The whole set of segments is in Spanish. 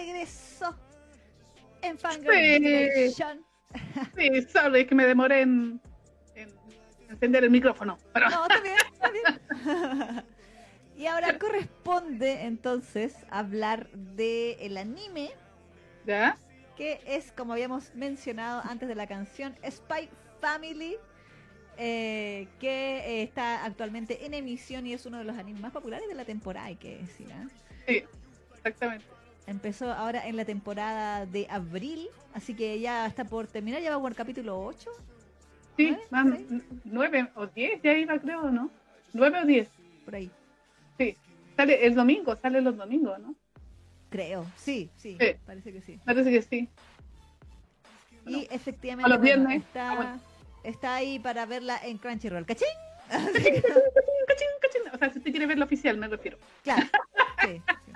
regreso en Sí. Fangirl Sí, sorry, que me demoré en, en encender el micrófono. Pero, No, está bien, está bien. y ahora corresponde entonces hablar del anime ¿Ya? que es, como habíamos mencionado antes de la canción, Spy Family, eh, que eh, está actualmente en emisión y es uno de los animes más populares de la temporada, hay que decir. ¿ah? Sí, exactamente. Empezó ahora en la temporada de abril, así que ya está por terminar, ya va por el capítulo 8. Sí, ¿Nueve? van ¿Por ahí? nueve o diez, ya iba creo, ¿no? Nueve o diez. Por ahí, Sí. Sale el domingo, sale los domingos, ¿no? creo. Sí, sí, Sí. parece que sí. Parece que sí. Y efectivamente los bueno, viernes. está, Ah, bueno. está ahí para verla en Crunchyroll. ¿Cachín? Cachín, cachín, cachín. O sea, si usted quiere ver lo oficial, me refiero. Claro, sí, sí.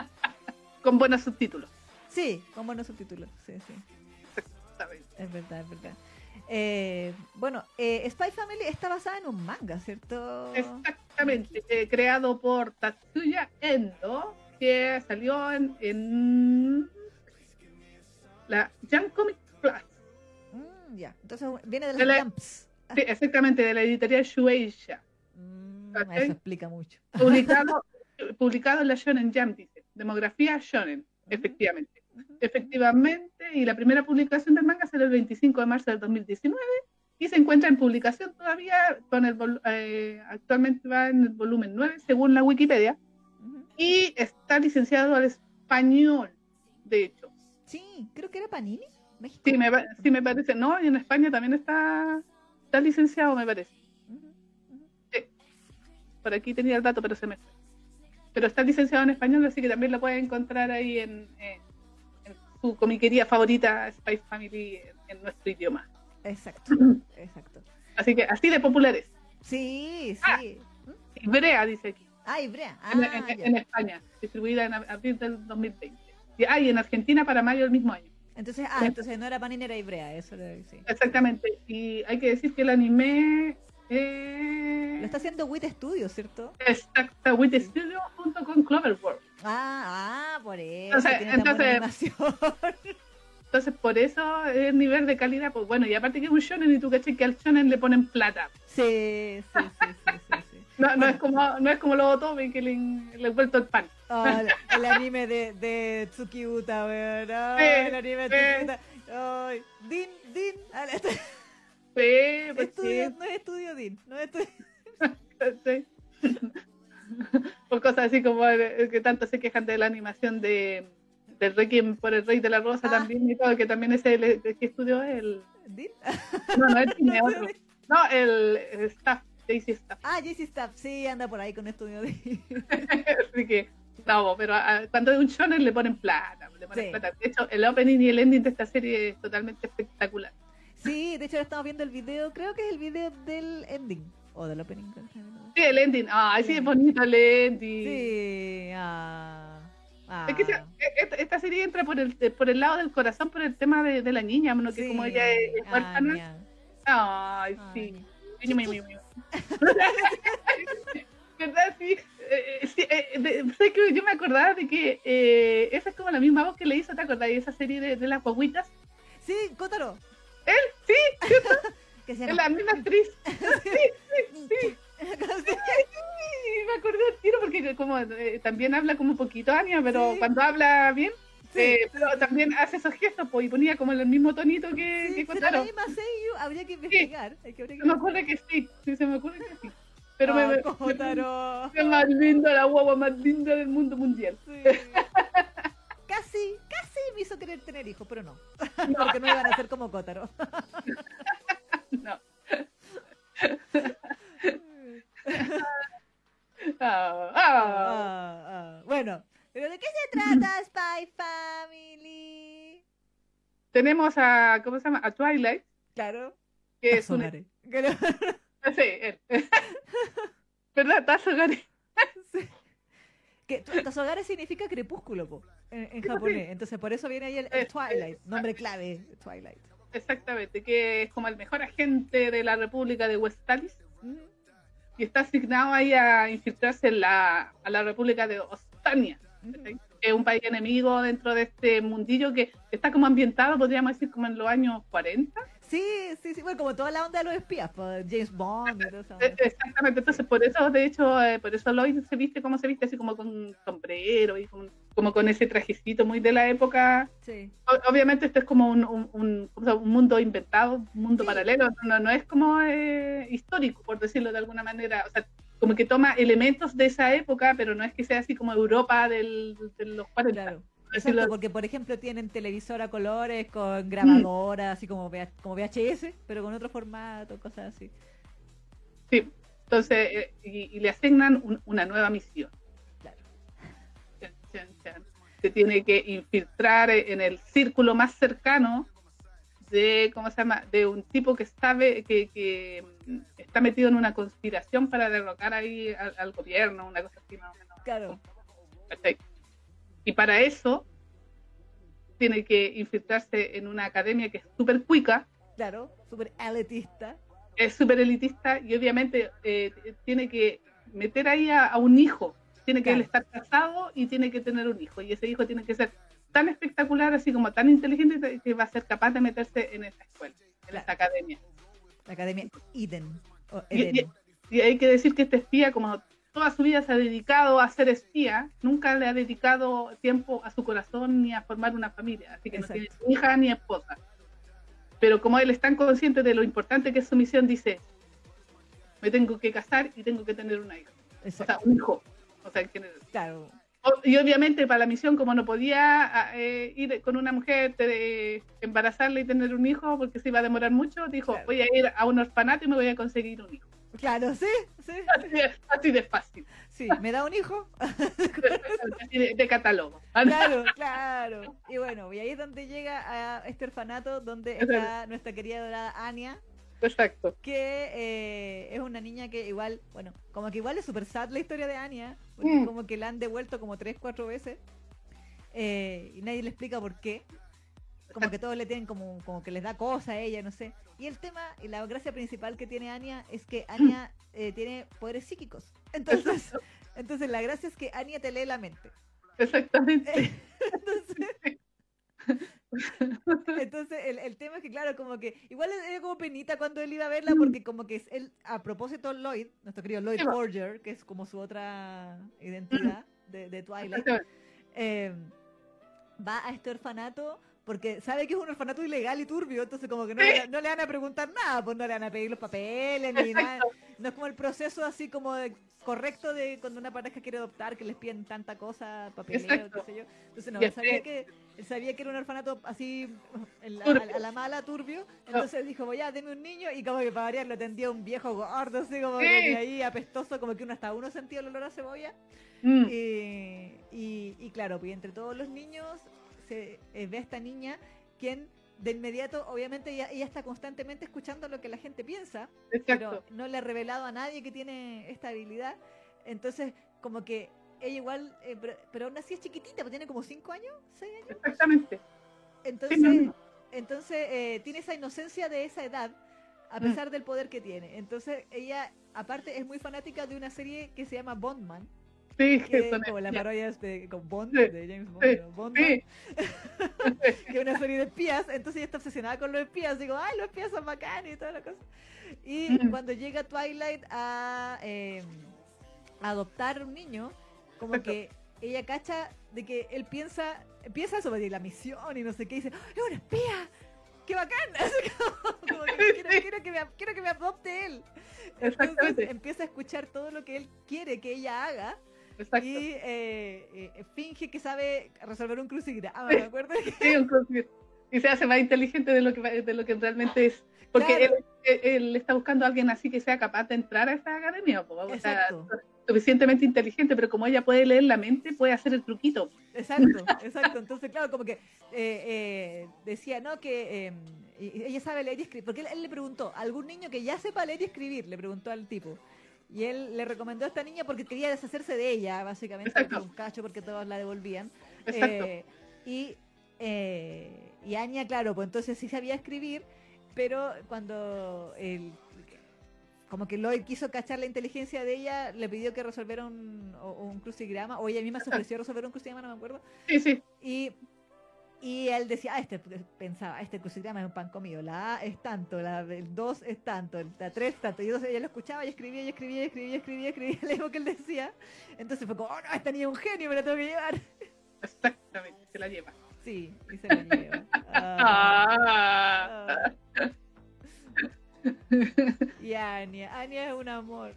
Con buenos subtítulos. Sí, con buenos subtítulos. Sí, sí. ¿sabes? Es verdad, es verdad. Eh, bueno, eh, Spy Family está basada en un manga, ¿cierto? Exactamente. eh, creado por Tatsuya Endo, que salió en, en la Jump Comic Plus. Mm, ya, entonces viene de la- Jumps. Sí, exactamente, de la editorial Shueisha. Mm, eso explica mucho. Publicado, publicado en la Shonen Jump. Demografía Shonen, efectivamente. Efectivamente, y la primera publicación del manga será el 25 de marzo del 2019 y se encuentra en publicación todavía, con el vol- eh, actualmente va en el volumen 9 según la Wikipedia y está licenciado al español, de hecho. Sí, creo que era Panini, México. Sí, me, pa- sí me parece, no, y en España también está, está licenciado, me parece. Ujú. Por aquí tenía el dato, pero se me fue. Pero está licenciado en español, así que también lo pueden encontrar ahí en, en su comiquería favorita, Spice Family, en, en nuestro idioma. Exacto, exacto. Así que así de populares. Sí, Ah. sí. Y Brea dice aquí, Ah, Ibrea. Ah, en, en- ya. en España, distribuida en ab- abril del 2020. Y, ah, y en Argentina para mayo del mismo año. Entonces, ah, entonces no era Panini, era Ibrea, eso era, sí. Exactamente. Y hay que decir que el anime eh, Lo está haciendo Wit Studios, ¿cierto? exacta with Studio junto con Cloverworld. Ah, ah, por eso. Entonces- entonces- por eso el nivel de calidad, pues bueno, y aparte que es un shonen y tú caché que al shonen le ponen plata. sí, sí, sí, sí, sí, sí. No, no es como no es como los otome que le, le he vuelto el pan. Oh, el, anime de, de Tsukiuta, weón. Oh, Sí, el anime de sí. Tsukiuta. Ay, Din, Din. Sí, pues estudio, sí, no es estudio Din, no es estudio. sí. Por cosas así como eh, que tanto se quejan de la animación de del Requiem por el Rey de la Rosa Ah. también y todo, que también es el, el que estudió el ¿Din? no, no es Disney, otro. No, el, el staff, Daisy Staff. Ah, JC Staff, sí, anda por ahí con estudio Din. Así que, no, pero ah, cuando es un shonen le ponen plata, le ponen Sí. plata. De hecho, el opening y el ending de esta serie es totalmente espectacular. Sí, de hecho ahora estamos viendo el video, creo que es el video del ending. O del opening. Sí, el ending, ay, sí, es bonito el ending. Sí, ah. ah. Es que se- e- esta, esta serie entra por el, por el lado del corazón, por el tema de, de la niña, ¿no? que Sí. como ella es, es Ah, huérfana. Ay, Ay, sí. ¿Verdad? Sí. Eh, eh, sí, eh, de- sé que yo me acordaba de que eh, esa es como la misma voz que le hizo, ¿te acordás? de esa serie de, de las guaguitas. Sí, Kotaro. Él, sí, Que se es la misma actriz. Sí, sí, sí. Me acordé al tiro porque como eh, también habla como un poquito Anya, pero Sí. cuando habla bien, Sí, eh, pero sí. también hace esos gestos pues, y ponía como el mismo tonito que, que ¿será la misma Seiyu? Habría que investigar. Hay que, habría que Se me ocurre que sí, sí, se me ocurre que sí. Pero me, me, Kotaro. es más linda, la guagua más linda del mundo mundial. Casi, casi me hizo querer tener hijos, pero no. Porque no iban a ser como Kotaro. No. Ah, ah. Ah. Bueno, ¿pero de qué se trata Spy Family? Tenemos a, ¿cómo se llama? A Twilight, Claro. que es un... Tazogare. Claro. Sí, él. ¿Verdad? Tazogare. Sí. Que tu- Tazogare significa crepúsculo po, en, en japonés. Entonces por eso viene ahí el, el Twilight, nombre clave, Twilight. Exactamente, que es como el mejor agente de la República de Westalis Mm, y está asignado ahí a infiltrarse en la, a la República de Ostania, mm. ¿cachai? es un país enemigo dentro de este mundillo que está como ambientado, podríamos decir, como en los años 40. Sí, sí, sí, bueno, como toda la onda de los espías, pues, James Bond y todo eso. E- Exactamente, entonces por eso, de hecho, eh, por eso Lloyd se viste como se viste, así como con sombrero y con- como con ese trajecito muy de la época. Sí. Obviamente esto es como un, un, un- o sea, un mundo inventado, un mundo Sí. paralelo, no, no es como eh, histórico, por decirlo de alguna manera. O sea, como que toma elementos de esa época, pero no es que sea así como Europa del, de los 40. Claro. porque por ejemplo tienen televisor a colores con grabadora, así como, como VHS, pero con otro formato, cosas así. Sí, entonces, eh, y, y le asignan un- una nueva misión. Chan. Se tiene que infiltrar en el círculo más cercano de, ¿cómo se llama? De un tipo que sabe que, que mm, está metido en una conspiración para derrocar ahí al, al gobierno, una cosa así más o menos. Claro. Y para eso tiene que infiltrarse en una academia que es súper cuica, Claro, súper elitista. es súper elitista y obviamente eh, tiene que meter ahí a, a un hijo. Tiene que Claro. él estar casado y tiene que tener un hijo. Y ese hijo tiene que ser tan espectacular, así como tan inteligente, que va a ser capaz de meterse en esa escuela, en Claro. esa academia. La Academia Eden. o Eden. y- y hay que decir que este espía, como toda su vida se ha dedicado a ser espía, nunca le ha dedicado tiempo a su corazón ni a formar una familia. Así que Exacto. no tiene hija ni esposa. Pero como él es tan consciente de lo importante que es su misión, dice, me tengo que casar y tengo que tener una hija. O sea, un hijo. O sea, general. Claro. Y obviamente para la misión, como no podía eh, ir con una mujer, te- embarazarla y tener un hijo, porque se iba a demorar mucho, dijo, Claro. voy a ir a un orfanato y me voy a conseguir un hijo. Claro, sí, sí. Así de, así de fácil, Sí, ¿me da un hijo? de, de catálogo. Claro, claro. Y bueno, y ahí es donde llega a este orfanato donde está nuestra querida dorada Anya, Exacto. que eh, es una niña que igual, bueno, como que igual es super sad la historia de Anya, porque Mm. como que la han devuelto como tres, cuatro veces eh, y nadie le explica por qué. Como que todos le tienen como, como que les da cosa a ella, no sé. Y el tema, y la gracia principal que tiene Anya es que Anya eh, tiene poderes psíquicos. Entonces, entonces la gracia es que Anya te lee la mente. Exactamente. Entonces, entonces el, el tema es que, claro, como que igual era como penita cuando él iba a verla, porque como que es él, a propósito, Lloyd, nuestro querido Lloyd Sí. Forger, que es como su otra identidad de, de Twilight, eh, va a este orfanato porque sabe que es un orfanato ilegal y turbio, entonces como que no, Sí. le, no le van a preguntar nada, pues no le van a pedir los papeles ni nada. No es como el proceso así como de- correcto de cuando una pareja quiere adoptar, que les piden tanta cosa, papeleo, qué sé yo. Entonces no, él sabía que, él sabía que era un orfanato así en la- Turbio. a, a la mala, turbio. Entonces dijo, voy a deme un niño y como que para variar lo atendía un viejo gordo, así como Sí. que ahí apestoso, como que uno hasta uno sentía el olor a cebolla. Mm. Eh, y, y claro, pues entre todos los niños se eh, ve a esta niña quien de inmediato, obviamente ella, ella está constantemente escuchando lo que la gente piensa, pero no le ha revelado a nadie que tiene esta habilidad. Entonces, como que ella igual, eh, pero, pero aún así es chiquitita, pues tiene como 5 años, 6 años. Exactamente. Entonces, no, no. entonces eh, tiene esa inocencia de esa edad, a Mm. pesar del poder que tiene. Entonces, ella, aparte, es muy fanática de una serie que se llama Bondman, Sí, que es son como la espías. parodia de, con Bond, Sí, de James Bond, sí, que es una serie de espías, entonces ella está obsesionada con los espías, digo, ay, los espías son bacanes y toda la cosa. Y Mm. cuando llega Twilight a, eh, a adoptar un niño, como Exacto. que ella cacha de que él piensa, piensa sobre la misión y no sé qué, y dice, ¡es un espía! ¡Qué bacán! Como, que quiero, Sí. quiero que me, quiero que me adopte él. Entonces empieza a escuchar todo lo que él quiere que ella haga Exacto. y eh, eh, finge que sabe resolver un crucigrama, ¿me acuerdo? Sí, un conci- y se hace más inteligente de lo que de lo que realmente es porque Claro. él, él- está buscando a alguien así que sea capaz de entrar a esa academia o sea, suficientemente inteligente pero como ella puede leer la mente puede hacer el truquito Exacto, exacto. Entonces, claro, como que eh, eh, decía, ¿no? Que eh, y- ella sabe leer y escribir. Porque él, él le preguntó, algún niño que ya sepa leer y escribir, le preguntó al tipo. Y él le recomendó a esta niña porque quería deshacerse de ella, básicamente, por un cacho, porque todos la devolvían. Eh, y, eh, y Anya, claro, pues entonces sí sabía escribir, pero cuando el, como que Lloyd quiso cachar la inteligencia de ella, le pidió que resolviera un, un crucigrama, o ella misma se ofreció a resolver un crucigrama, no me acuerdo. Sí, sí. Y, y él decía, ah, este, pensaba, este crucigrama es un pan comido, la A es tanto, la el 2 es tanto, la 3 tanto. Y entonces ella lo escuchaba y escribía y escribía y escribía y escribía, escribía lo mismo que él decía. Entonces fue como, oh no, esta niña es un genio, me la tengo que llevar. Exactamente, se la lleva. Sí, y se lo lleva. Ah, Ah. Ah. Y Anya, Anya es un amor.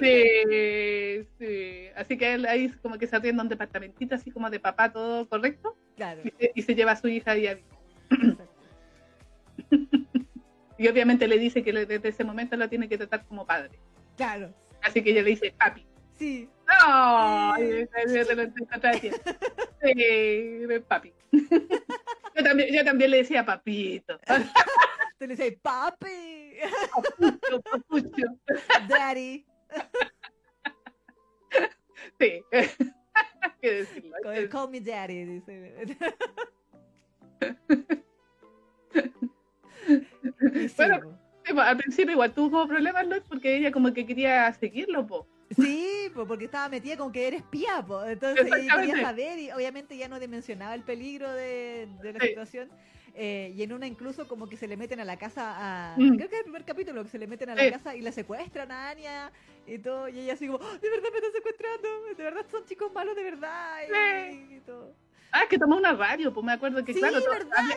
Sí, sí. Así que él ahí como que se arrienda un departamentito así como de papá, todo correcto, Claro. y se, y se lleva a su hija ahí a exacto. Y obviamente le dice que desde ese momento lo tiene que tratar como padre. Claro. Así que ella le dice, papi. Sí. ¡No! Sí. te lo. Sí, papi. Yo también, yo también le decía papito. Te le dice, papi, Papucho, papucho. daddy. Sí. ¿Qué decirlo? Call call me daddy, dice. Sí, Bueno, al principio igual tuvo problemas, Lois, porque ella como que quería seguirlo, po. Sí, po, porque estaba metida con que eres espía, po. entonces ella quería saber y obviamente ya no dimensionaba el peligro de, de la Sí. situación. Eh, y en una incluso como que se le meten a la casa a... Mm. Creo que es el primer capítulo que se le meten a Sí. la casa y la secuestran a Anya y todo. Y ella así como, "Oh, de verdad me están secuestrando, de verdad son chicos malos de verdad. Y, y todo. Ah, que tomó una radio, pues me acuerdo que Sí, claro, ¿verdad? había-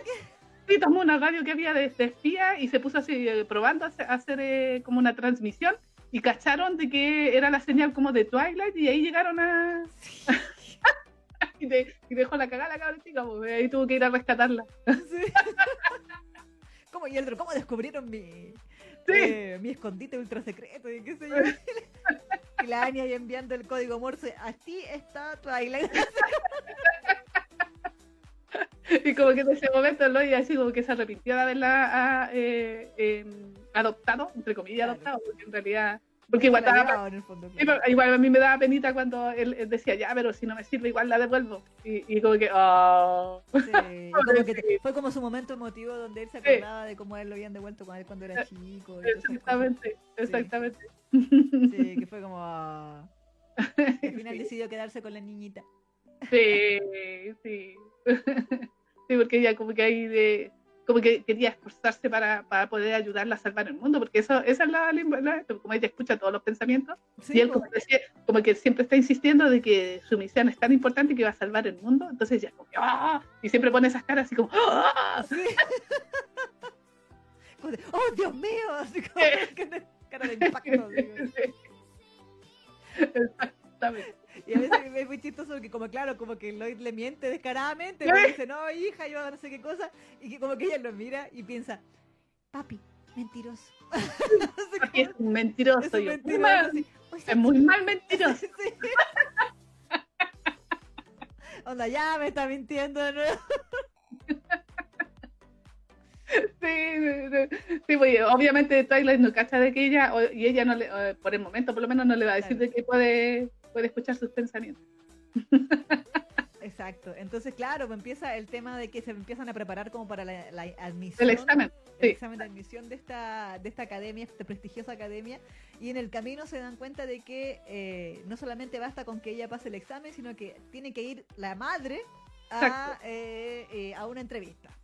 sí, tomó una radio que había de, de espía y se puso así eh, probando a hacer, a hacer, eh, como una transmisión y cacharon de que era la señal como de Twilight y ahí llegaron a... y, y dejó la cagada la cabra chica, pues, ahí tuvo que ir a rescatarla. Sí. ¿Cómo, y el ¿cómo descubrieron mi, Sí. eh, mi escondite ultra secreto? Y qué sé yo. y la Anya ahí enviando el código Morse. Así está Twilight. Y como que en ese momento Lloyd así como que se arrepintió de haberla ah, eh, em, adoptado, entre comillas Claro. adoptado, porque en realidad... Porque igual, daba- en el fondo, claro. igual a mí me daba penita cuando él, él decía, ya, pero si no me sirve igual la devuelvo. Y, y como que, oh. Sí, como que te- fue como su momento emotivo donde él se Sí. acordaba de cómo a él lo habían devuelto con él cuando era chico. esas cosas. Exactamente, exactamente. Sí, que fue como. ah, al final decidió quedarse con la niñita. Sí, sí. Sí, porque ella como que ahí de como que quería esforzarse para, para poder ayudarla a salvar el mundo, porque eso esa es la, la- como ella escucha todos los pensamientos, Sí, y él como, que decía- como que siempre está insistiendo de que su misión es tan importante que va a salvar el mundo, entonces ella como que, ¡ah! y siempre pone esas caras así como ¡ah! Sí. Como de, ¡Oh, Dios mío! Así como cara de impacto. Exactamente. Y a veces es muy chistoso porque como claro, como que Lloyd le miente descaradamente, ¿Eh? dice, no, hija, yo no sé qué cosa, y que como que ella lo mira y piensa, papi, mentiroso. No sé Porque es un mentiroso, es un yo, mentiroso, "Mal, así, "Oye, es muy mal mentiroso. Sí. Onda, ya me está mintiendo de nuevo. Sí, sí, sí. Sí, pues, obviamente Twilight no cacha de que ella, y ella no le, por el momento por lo menos no le va a decir Claro. de que puede, puede escuchar sus pensamientos. Exacto. Entonces, claro, pues empieza el tema de que se empiezan a preparar como para la, la admisión. El examen, el sí. examen de admisión de esta, de esta academia, esta prestigiosa academia, y en el camino se dan cuenta de que eh, no solamente basta con que ella pase el examen, sino que tiene que ir la madre a, eh, eh, a una entrevista.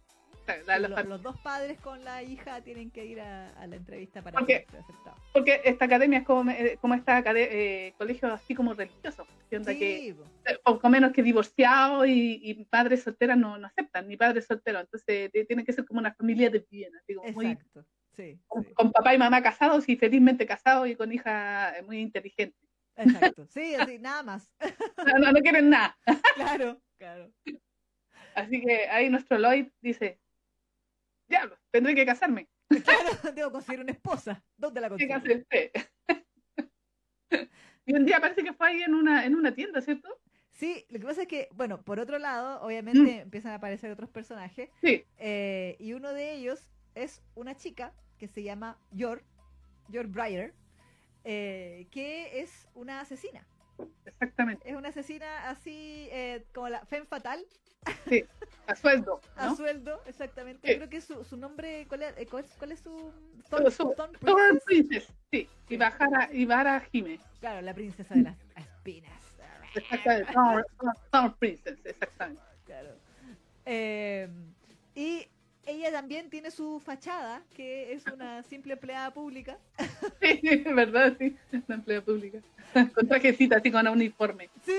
La- la- Lo- los dos padres con la hija tienen que ir a, a la entrevista para Porque- ser aceptados. porque esta academia es como, eh, como acade- eh, colegio así como religioso, onda que Sí, po. eh, poco menos que divorciados y, y padres solteras no, no aceptan, ni padres solteros, entonces eh, tiene que ser como una familia de bien, así como muy, exacto. Sí, con, sí, con papá y mamá casados y felizmente casados y con hija muy inteligente. exacto. Sí, así, nada más. No, no, no quieren nada. claro, claro. Así que ahí nuestro Lloyd dice, diablo, tendré que casarme. Claro, debo conseguir una esposa. ¿Dónde la ¿Qué consigo? y un día parece que fue ahí en una, en una tienda, ¿cierto? Sí, lo que pasa es que, bueno, por otro lado, obviamente empiezan a aparecer otros personajes. Sí, eh, y uno de ellos es una chica que se llama Yor, Yor Breyer, eh, que es una asesina. Exactamente. Es una asesina así eh, como la Femme Fatal. Sí, a sueldo. A ¿no? sueldo, exactamente. Sí. Creo que su, su nombre, ¿cuál es, eh, cuál es, cuál es su Su- su- Thorn Thorn Princess? Princess, sí. Sí. Y Vara Jime. Claro, la princesa de las espinas. Exactamente. Thorn, Thorn- Thorn Princess, exactamente. Claro. Eh, y ella también tiene su fachada, que es una simple empleada pública. Sí, verdad, sí. La empleada pública. Con trajecita, así con uniforme. Sí,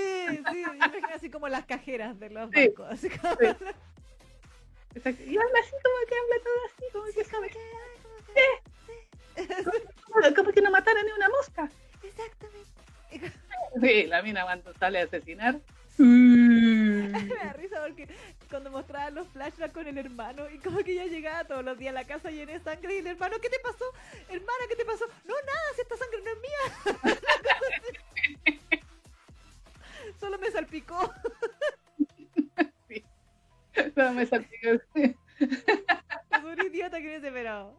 sí, yo imagino así como las cajeras de los Sí. bancos. Así como, Sí. Exacto. Y habla así como que habla todo así, como que sabe como, como que no matara ni una mosca. Exactamente. Sí, la mina cuando sale a asesinar. Mm. Me da risa porque cuando mostraban los flashbacks con el hermano y como que ella llegaba todos los días a la casa llena de sangre y el hermano, ¿qué te pasó? Hermana, ¿qué te pasó? No, nada, si esta sangre no es mía. Solo me salpicó. No me salpicó. Es un idiota que hubiese esperado.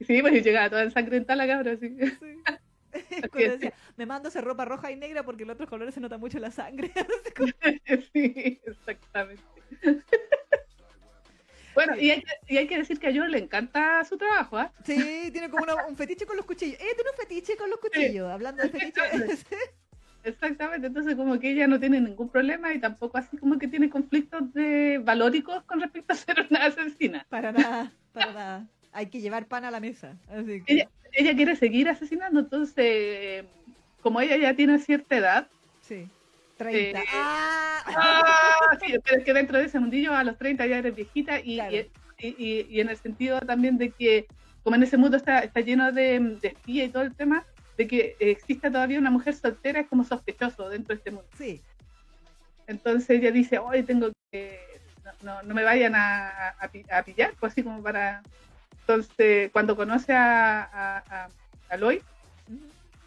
Sí, pues y llegaba toda ensangrentada la cabra, así. Sí. Cuando decía, me mando esa ropa roja y negra porque en los otros colores se nota mucho la sangre. Sí, exactamente. Bueno, y hay, que, y hay que decir que a George le encanta su trabajo, ¿ah? Sí, tiene como una- un fetiche con los cuchillos. Ella tiene un fetiche con los cuchillos. Hablando de fetiche. Exactamente, entonces como que ella no tiene ningún problema y tampoco así como que tiene conflictos de valóricos con respecto a ser una asesina. para nada, para nada. Hay que llevar pan a la mesa. Así que, Ella, ella quiere seguir asesinando, entonces como ella ya tiene cierta edad, sí. 30. Eh, ¡Ah! ¡ah! Sí, pero es que dentro de ese mundillo a los 30 ya eres viejita y, Claro. y, y- y en el sentido también de que como en ese mundo está, está lleno de, de espía y todo el tema, de que exista todavía una mujer soltera es como sospechoso dentro de este mundo. Sí, Entonces ella dice, hoy tengo que, no, no, no me vayan a, a pillar, pues así como para... Entonces, cuando conoce a, a, a- a Lloyd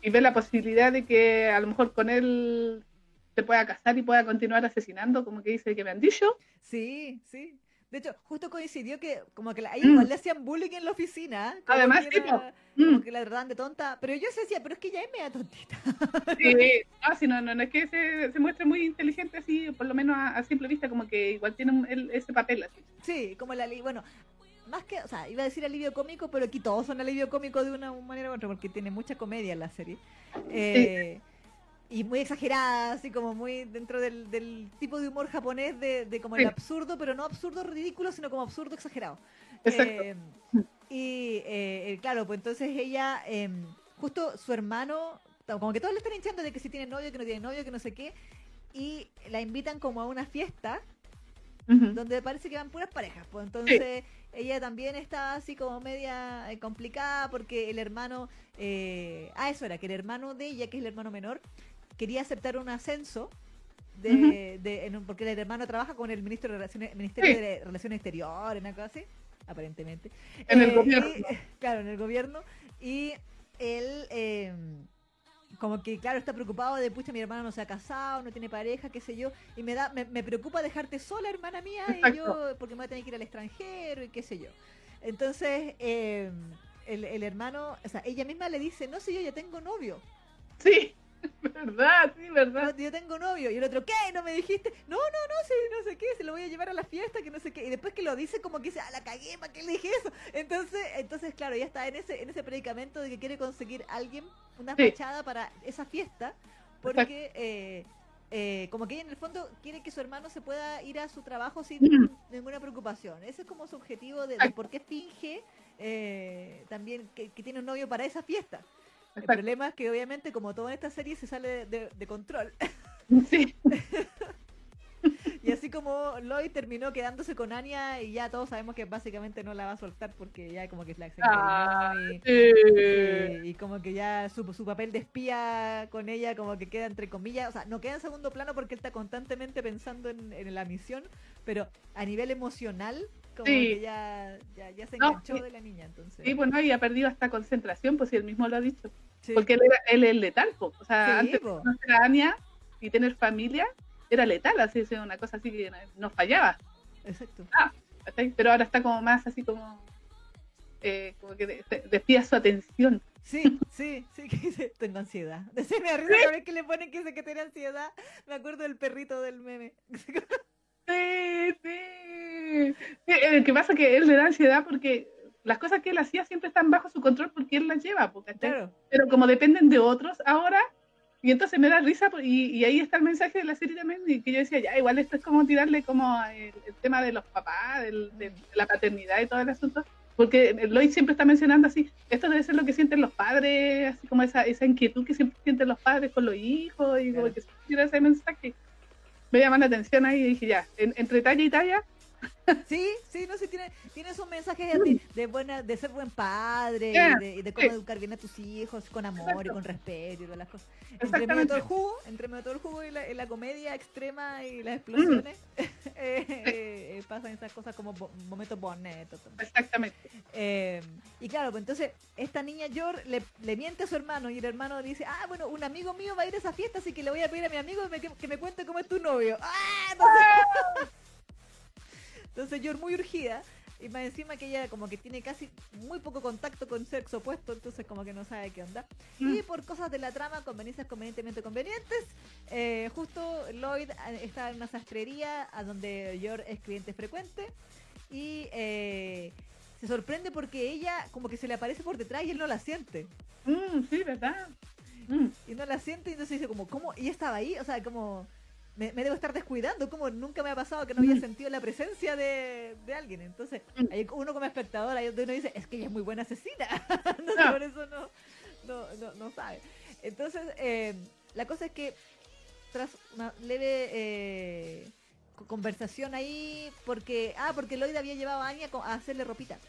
y ve la posibilidad de que a lo mejor con él se pueda casar y pueda continuar asesinando, como que dice que me han dicho, sí, sí. De hecho, justo coincidió que como que la- ahí Mm. le hacían bullying en la oficina. como Además, que era- tipo, como mm, que la trataban de tonta. Pero yo se decía, pero es que ella es media tontita. sí, no, si no, no, no es que se, se muestre muy inteligente así, por lo menos a, a simple vista, como que igual tiene un- el- ese papel así. Sí, como la li- bueno, más que, o sea, iba a decir alivio cómico, pero aquí todos son alivio cómico de una manera u otra, porque tiene mucha comedia en la serie. Eh, Y muy exagerada, así como muy dentro del, del tipo de humor japonés de, de como el absurdo, pero no absurdo ridículo, sino como absurdo exagerado. Exacto. Eh, y eh, eh, claro, pues entonces ella, eh, justo su hermano, como que todos le están hinchando de que si tiene novio, que no tiene novio, que no sé qué, y la invitan como a una fiesta Donde parece que van puras parejas. Pues entonces ella también está así como media eh, complicada porque el hermano, eh, ah, eso era, que el hermano de ella, que es el hermano menor, quería aceptar un ascenso. De, Ujú. de- en un- porque el hermano trabaja con el ministro de Relaciones, Ministerio Sí. de Relaciones Exteriores, una cosa así, aparentemente. En el Eh, gobierno. y- claro, en el gobierno. Y él, eh, como que, claro, está preocupado de, pucha, mi hermano no se ha casado, no tiene pareja, qué sé yo. Y me da me, me preocupa dejarte sola, hermana mía, y yo, porque me voy a tener que ir al extranjero y qué sé yo. Entonces, eh, el, el hermano, o sea, ella misma le dice, no sé, yo ya tengo novio. Sí, verdad, sí, verdad. yo tengo novio. Y el otro, ¿qué? ¿No me dijiste? No, no, no, sí, no sé qué, se lo voy a llevar a la fiesta, que no sé qué. Y después que lo dice, como que dice, ah, la cagué, ¿para qué le dije eso? Entonces, entonces claro, ya está en ese, en ese predicamento de que quiere conseguir alguien, una Sí. fachada para esa fiesta, porque eh, eh, como que ella en el fondo quiere que su hermano se pueda ir a su trabajo sin Mm. ninguna preocupación. Ese es como su objetivo de, de por qué finge eh, también que, que tiene un novio para esa fiesta. El problema es que obviamente como todo en esta serie se sale de, de control. Sí, Y así como Lloyd terminó quedándose con Anya y ya todos sabemos que básicamente no la va a soltar porque ya como que la se Ah, y, sí. y- y como que ya su, su papel de espía con ella como que queda entre comillas, o sea, no queda en segundo plano porque él está constantemente pensando en, en la misión, pero a nivel emocional como Sí. que ya, ya, ya se enganchó sí. de la niña entonces. Sí, bueno, y ha perdido hasta concentración, pues si él mismo lo ha dicho. Sí. Porque él, era, él es letal, po. o sea, Sí, antes de conocer a Anya y tener familia, era letal, así es una cosa así que no, fallaba. Exacto. ¿cachai? Pero ahora está como más así como, eh, como que de- de- desvía su atención. Sí, sí, sí, que dice, tengo ansiedad. Decía, me arriba cada vez que le ponen que dice que tiene ansiedad. Me acuerdo del perrito del meme. Sí, sí. El que pasa es que él le da ansiedad porque las cosas que él hacía siempre están bajo su control porque él las lleva, Claro. pero como dependen de otros ahora, y entonces me da risa, y, y ahí está el mensaje de la serie también, y que yo decía, ya, igual esto es como tirarle como el, el tema de los papás, del- de, la paternidad y todo el asunto, porque Lloyd siempre está mencionando así, esto debe ser lo que sienten los padres, así como esa, esa inquietud que siempre sienten los padres con los hijos, y como Claro. que siempre tira ese mensaje. Me llama la atención ahí y dije, ya, en- entre talla y talla, Sí, sí, no sé, tiene, tiene esos mensajes de, de buena, de ser buen padre Yeah, y, de, y de cómo sí. educar bien a tus hijos con amor y Exacto. con respeto y todas las cosas. Entre medio de todo el jugo, entre medio de todo el jugo y la, y la comedia extrema y las explosiones, Mm. eh, eh, pasan esas cosas como bo- momentos bonitos. exactamente. Eh, y claro, pues entonces esta niña Yor le, le miente a su hermano y el hermano le dice, ah, bueno, un amigo mío va a ir a esa fiesta, así que le voy a pedir a mi amigo que me, que me cuente cómo es tu novio. ¡Ah! Entonces, entonces Yor muy urgida y más encima que ella como que tiene casi muy poco contacto con sexo opuesto, entonces como que no sabe qué onda. Mm. Y por cosas de la trama, conveniencias convenientemente convenientes, eh, justo Lloyd eh, está en una sastrería a donde Yor es cliente frecuente y eh, se sorprende porque ella como que se le aparece por detrás y él no la siente. Mm, sí, ¿verdad? Mm. Y no la siente y entonces dice como, ¿cómo? Y estaba ahí, o sea, como... Me, me debo estar descuidando, como nunca me ha pasado que no había Mm. sentido la presencia de, de alguien. Entonces, Mm. uno como espectador, ahí uno dice, es que ella es muy buena asesina. Entonces, Ah. por eso no, no, no, no sabe. Entonces, eh, la cosa es que tras una leve eh, co- conversación ahí, porque, ah, porque Lloyd había llevado a Anya a hacerle ropita.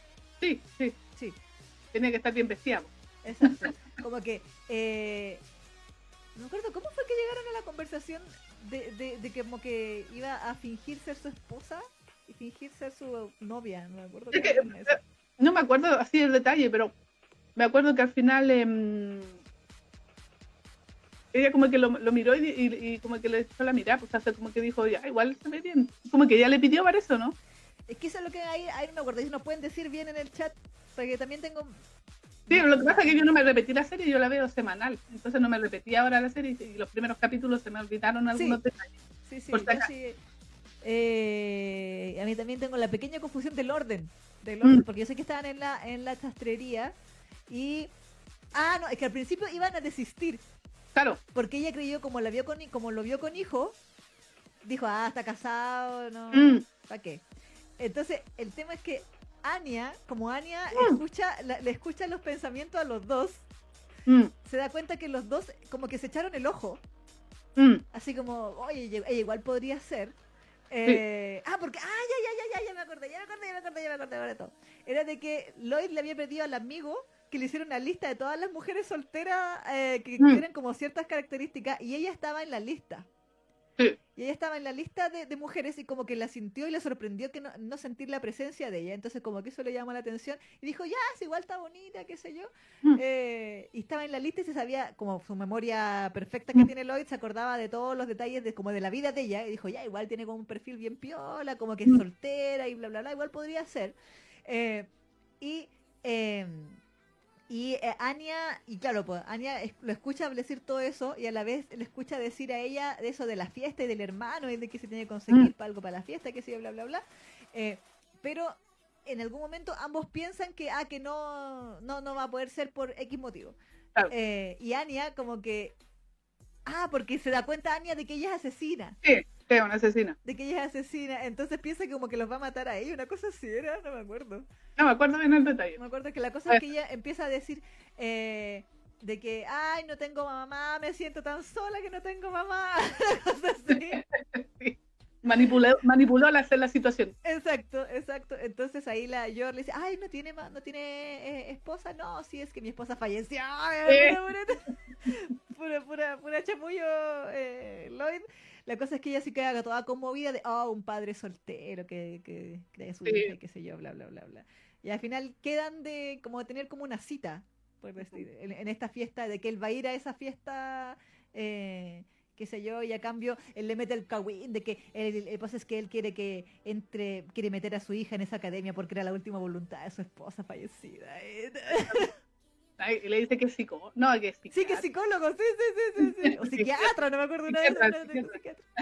Sí, sí, Sí, tiene que estar bien vestido. exacto. Como que, eh, no me acuerdo, ¿cómo fue que llegaron a la conversación de, de, de que como que iba a fingir ser su esposa y fingir ser su novia? No me acuerdo. Es que, eso. no me acuerdo así el detalle, pero me acuerdo que al final em, ella como que lo, lo miró y, y- y como que le echó la mirada, pues hace como que dijo, ya, igual se ve bien. Como que ella le pidió para eso, ¿no? Es que eso es lo que ahí, ahí no me acuerdo. Si nos pueden decir bien en el chat, porque también tengo... Sí, lo que pasa es que yo no me repetí la serie, yo la veo semanal, entonces no me repetí ahora la serie y los primeros capítulos se me olvidaron algunos detalles. Sí, sí, Por sí. Eh, a mí también tengo la pequeña confusión del orden. Del orden, Mm. porque yo sé que estaban en la, en la sastrería y... Ah, no, es que al principio iban a desistir, Claro, porque ella creyó, como, la vio con, como lo vio con hijo, dijo, ah, está casado, no, Mm. ¿para qué? Entonces, el tema es que Anya, como Anya Mm. escucha, la- le escucha los pensamientos a los dos, mm, se da cuenta que los dos como que se echaron el ojo. mm, Así como, oye, igual podría ser. Eh, Ah, porque, ah, ya, ya, ya, ya, ya me acordé, ya me acordé, ya me acordé, ya me acordé ahora todo. Era de que Lloyd le había pedido al amigo que le hiciera una lista de todas las mujeres solteras eh, que tuvieran como ciertas características y ella estaba en la lista. Sí, Y ella estaba en la lista de, de mujeres y como que la sintió y le sorprendió que no, no sentir la presencia de ella. Entonces como que eso le llamó la atención y dijo, ya, es igual está bonita, qué sé yo. Mm. Eh, y estaba en la lista y se sabía, como su memoria perfecta que Mm. tiene Lloyd, se acordaba de todos los detalles de como de la vida de ella. Y dijo, ya, igual tiene como un perfil bien piola, como que es Mm. soltera y bla, bla, bla, igual podría ser. Eh, y... eh, y eh, Anya, y claro, pues Anya es- lo escucha decir todo eso y a la vez le escucha decir a ella de eso de la fiesta y del hermano y de que se tiene que conseguir Mm. para algo para la fiesta, que sí, bla, bla, bla. Eh, pero en algún momento ambos piensan que, ah, que no, no, no va a poder ser por X motivo. Claro. Eh, y Anya como que, ah, porque se da cuenta Anya de que ella es asesina, sí, sí, una asesina. de que ella es asesina, entonces piensa que como que los va a matar a ella, una cosa así era, no me acuerdo. No me acuerdo bien el detalle. Me acuerdo que la cosa es que ella empieza a decir eh, de que, ay, no tengo mamá, me siento tan sola que no tengo mamá. Una cosa así. Manipuló, manipuló la, la situación. Exacto, exacto. Entonces ahí la Yor le dice, ay, no tiene no tiene eh, esposa, no, sí es que mi esposa falleció. Eh. Pura, pura, pura, pura chamullo, eh, Lloyd. La cosa es que ella sí queda toda conmovida de, oh, un padre soltero que, que crea su Sí. hija y qué sé yo, bla, bla, bla, bla. Y al final quedan de como tener como una cita, por decir, en, en esta fiesta, de que él va a ir a esa fiesta, eh, qué sé yo, y a cambio él le mete el cagüín de que el, el pasa es que él quiere que entre, quiere meter a su hija en esa academia porque era la última voluntad de su esposa fallecida. Ay, y le dice que es psicólogo. No, que es Sí, que es psicólogo, sí, sí, sí, sí, sí. O psiquiatra, no me acuerdo. Sí,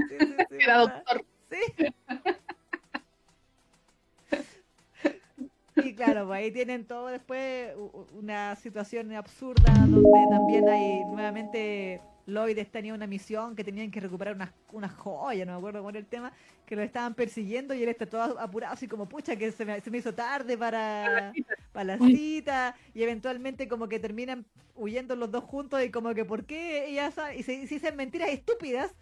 sí, sí, Era doctor. Sí. Y claro, pues ahí tienen todo después una situación absurda donde también hay nuevamente Lloyd tenía una misión que tenían que recuperar unas unas joyas, no me acuerdo cuál era el tema, que lo estaban persiguiendo y él está todo apurado así como pucha que se me, se me hizo tarde para, para la cita y eventualmente como que terminan huyendo los dos juntos y como que por qué ella sabe, y se, se dicen mentiras estúpidas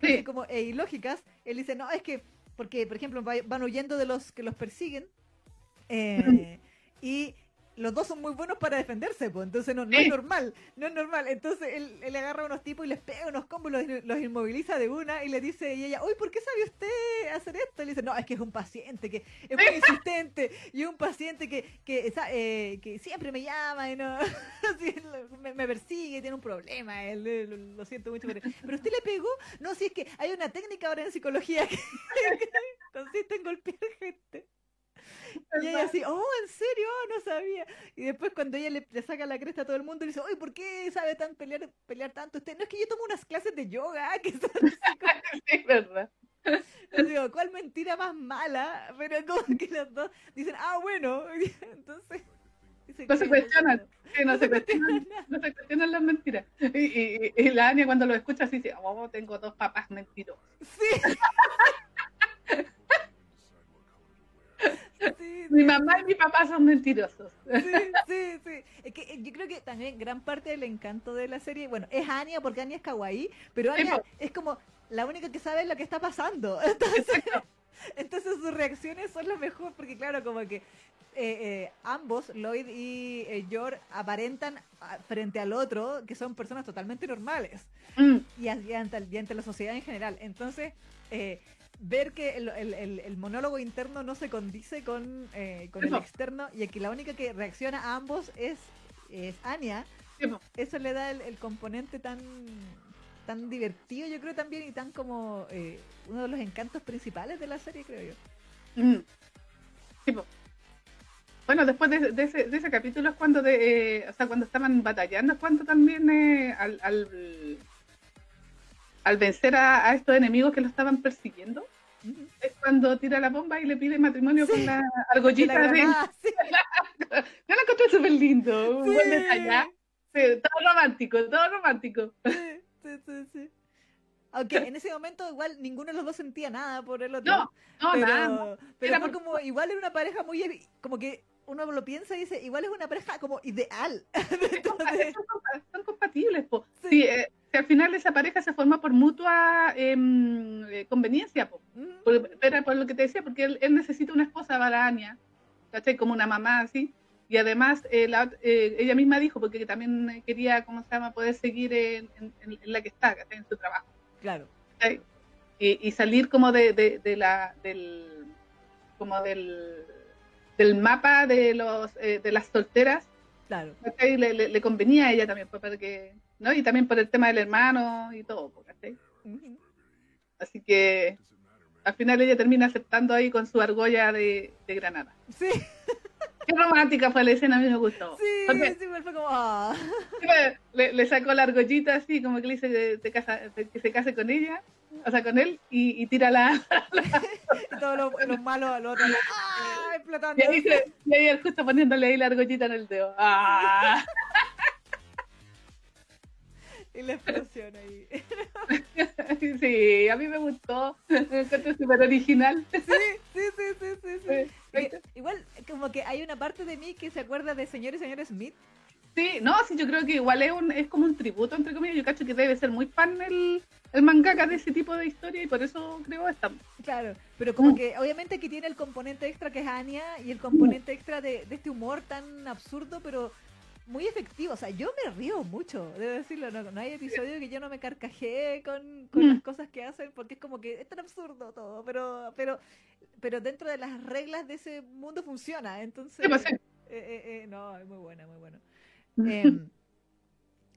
Sí. como e ilógicas, él dice, no, es que, porque, por ejemplo, va- van huyendo de los que los persiguen, eh, y los dos son muy buenos para defenderse, pues, entonces no, no es normal, no es normal. Entonces él, él agarra a unos tipos y les pega unos combos, los, los inmoviliza de una y le dice, y ella, uy, ¿por qué sabe usted hacer esto? Y le dice, no, es que es un paciente que es muy insistente y un paciente que, que, eh, que siempre me llama y no, me, me persigue, tiene un problema, él, eh, lo, lo siento mucho. Pero, pero usted le pegó, no, si es que hay una técnica ahora en psicología que, que consiste en golpear gente. Y ella así, oh, ¿en serio? Oh, no sabía. Y después cuando ella le, le saca la cresta a todo el mundo, le dice, oye, ¿por qué sabe tan pelear, pelear tanto usted? No, es que yo tomo unas clases de yoga, que son Sí, verdad. yo digo, ¿cuál mentira más mala? Pero como que los dos dicen, ah, bueno. Entonces... dice, No se "¿Qué? cuestionan. Sí, no, No se se cuestionan, cuestionan. no se cuestionan las mentiras. Y, y, y la Anya cuando lo escucha así dice, oh, tengo dos papás mentirosos. Sí. Sí, Mi sí, mamá y mi papá son mentirosos. Sí, sí, sí. Es que eh, yo creo que también gran parte del encanto de la serie, bueno, es Anya porque Anya es kawaii, pero Anya es como la única que sabe lo que está pasando. Entonces, entonces sus reacciones son las mejor porque claro, como que eh, eh, ambos, Lloyd y eh, Yor, aparentan ah, frente al otro que son personas totalmente normales Mm, y, ante, y ante la sociedad en general. Entonces, ver que el, el- el- el monólogo interno no se condice con, eh, con el externo y que la única que reacciona a ambos es, es Anya, eso le da el, componente tan tan divertido yo creo también y tan como eh, uno de los encantos principales de la serie creo yo. Mm. Bueno, después de, de ese, de ese capítulo es cuando, de, eh, o sea, cuando estaban batallando, es cuando también eh, al, al, al vencer a, a estos enemigos que lo estaban persiguiendo, es cuando tira la bomba y le pide matrimonio Sí. con la argollita de... sí, Yo lo encontré súper lindo, un buen Sí. detalle. Sí, todo romántico, todo romántico. sí, sí, sí, sí. aunque en ese momento igual ninguno de los dos sentía nada por el otro No, no, pero, nada. pero Era por- como igual era una pareja muy como que uno lo piensa y dice igual es una pareja como ideal Entonces, son compatibles, po. Sí. Sí, eh, si al final esa pareja se formó por mutua em, eh, conveniencia, po. mm, Por, era por lo que te decía, porque él, él necesita una esposa para Anya, ¿cachai? Como una mamá así. Y además, eh, la eh, ella misma dijo, porque también eh, quería, ¿cómo se llama?, poder seguir en, en- en- la que está, ¿cachai? En su trabajo. claro. Y, y salir como de, de, de la, del, como del, del mapa de, los, eh, de las solteras claro ¿cachai? Le, le, le convenía a ella también, pues, para que, ¿no? Y también por el tema del hermano y todo. Ujú. Así que al final ella termina aceptando ahí con su argolla de, de Granada. sí Qué romántica fue la escena, a mí me gustó. sí Porque sí fue como ah. le, le sacó la argollita así, como que le dice que, te casa- que se case con ella, o sea, con él, y, y tira la... y todos los, los malos al otro ¡ah! explotando Y ahí, se- y ahí él justo poniéndole ahí la argollita en el dedo. ¡Ah! y la explosión ahí Sí, a mí me gustó. Me encuentro súper original. sí sí sí sí sí, sí. Que igual como que hay una parte de mí que se acuerda de señor y señor Smith Sí, no, sí, yo creo que igual es, un, es como un tributo, entre comillas. Yo cacho que debe ser muy fan el, el mangaka de ese tipo de historia y por eso creo esta. Claro, pero como Mm. que obviamente aquí tiene el componente extra que es Anya y el componente extra de, de este humor tan absurdo, pero muy efectivo. O sea, yo me río mucho, debo decirlo. No, no hay episodio que yo no me carcajee con, con Mm. las cosas que hacen porque es como que es tan absurdo todo, pero pero pero dentro de las reglas de ese mundo funciona. Entonces, pues, eh, eh, eh, no, es muy buena, muy bueno. Em,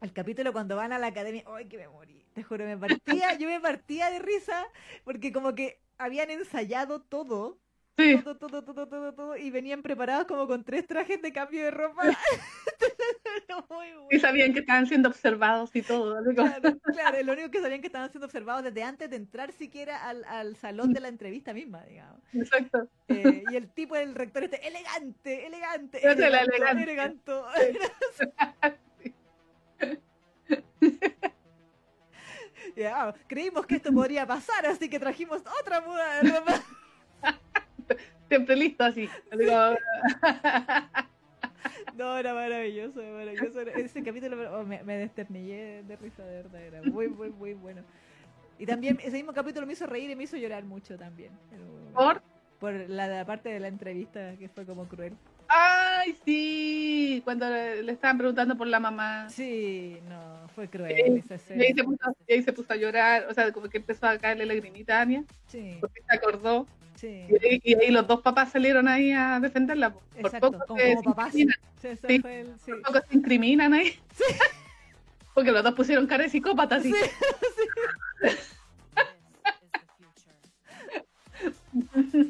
el capítulo cuando van a la academia, ¡ay, que me morí! Te juro, me partía, yo me partía de risa porque como que habían ensayado todo Sí. todo, todo, todo, todo, todo, y venían preparados como con tres trajes de cambio de ropa. Bueno. Y sabían que estaban siendo observados y todo. Claro, claro, lo único que sabían que estaban siendo observados desde antes de entrar siquiera al, al salón de la entrevista misma, digamos. Exacto. Eh, y el tipo del rector este, elegante, elegante, el eleganto, elegante. eleganto. Ya, creímos que esto podría pasar, así que trajimos otra muda de ropa. Siempre listo así. así como- No, era maravilloso, maravilloso. Ese capítulo oh, me, me desternillé de risa, de verdad. Era muy, muy, muy bueno. Y también ese mismo capítulo me hizo reír y me hizo llorar mucho también. ¿Por? Por la, la parte de la entrevista que fue como cruel. Ay, sí. Cuando le, le estaban preguntando por la mamá. Sí, no, fue cruel esa Y ahí, se puso, y ahí se puso a llorar. O sea, como que empezó a caerle lagrimita a Anya. Sí, Porque se acordó. Sí. Y ahí, y ahí los dos papás salieron ahí a defenderla. Por Exacto, poco como, se como papás. Sí, Sí. fue el- sí. Por poco se incriminan ahí. Porque los dos pusieron cara de psicópata así. Sí,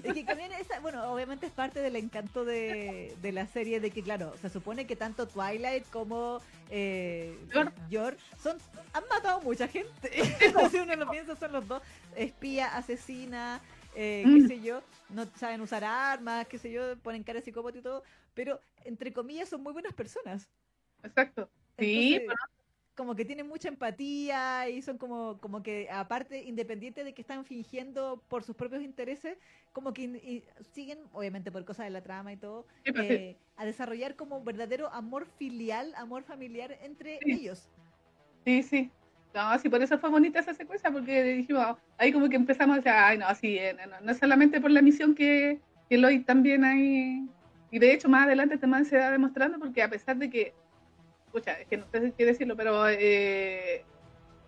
Y que también esa, bueno, obviamente es parte del encanto de, de la serie de que, claro, se supone que tanto Twilight como eh. Yor son, han matado mucha gente. si uno lo piensa, son los dos espía, asesina, eh, qué Mm. sé yo, no saben usar armas, qué sé yo, ponen cara de psicópata y todo, pero entre comillas son muy buenas personas. Exacto. Sí, Entonces, como que tienen mucha empatía y son como, como que aparte, independiente de que están fingiendo por sus propios intereses, como que y siguen, obviamente por cosas de la trama y todo, Sí, pues, sí. eh, a desarrollar como un verdadero amor filial, amor familiar entre Sí. ellos. Sí, sí. No, sí, por eso fue bonita esa secuencia, porque dijimos, ahí como que empezamos a decir, ay, no, sí, eh, no, no, no es solamente por la misión que, que Lloyd también ahí, y de hecho más adelante también se va demostrando, porque a pesar de que, escucha, es que no sé qué decirlo, pero eh,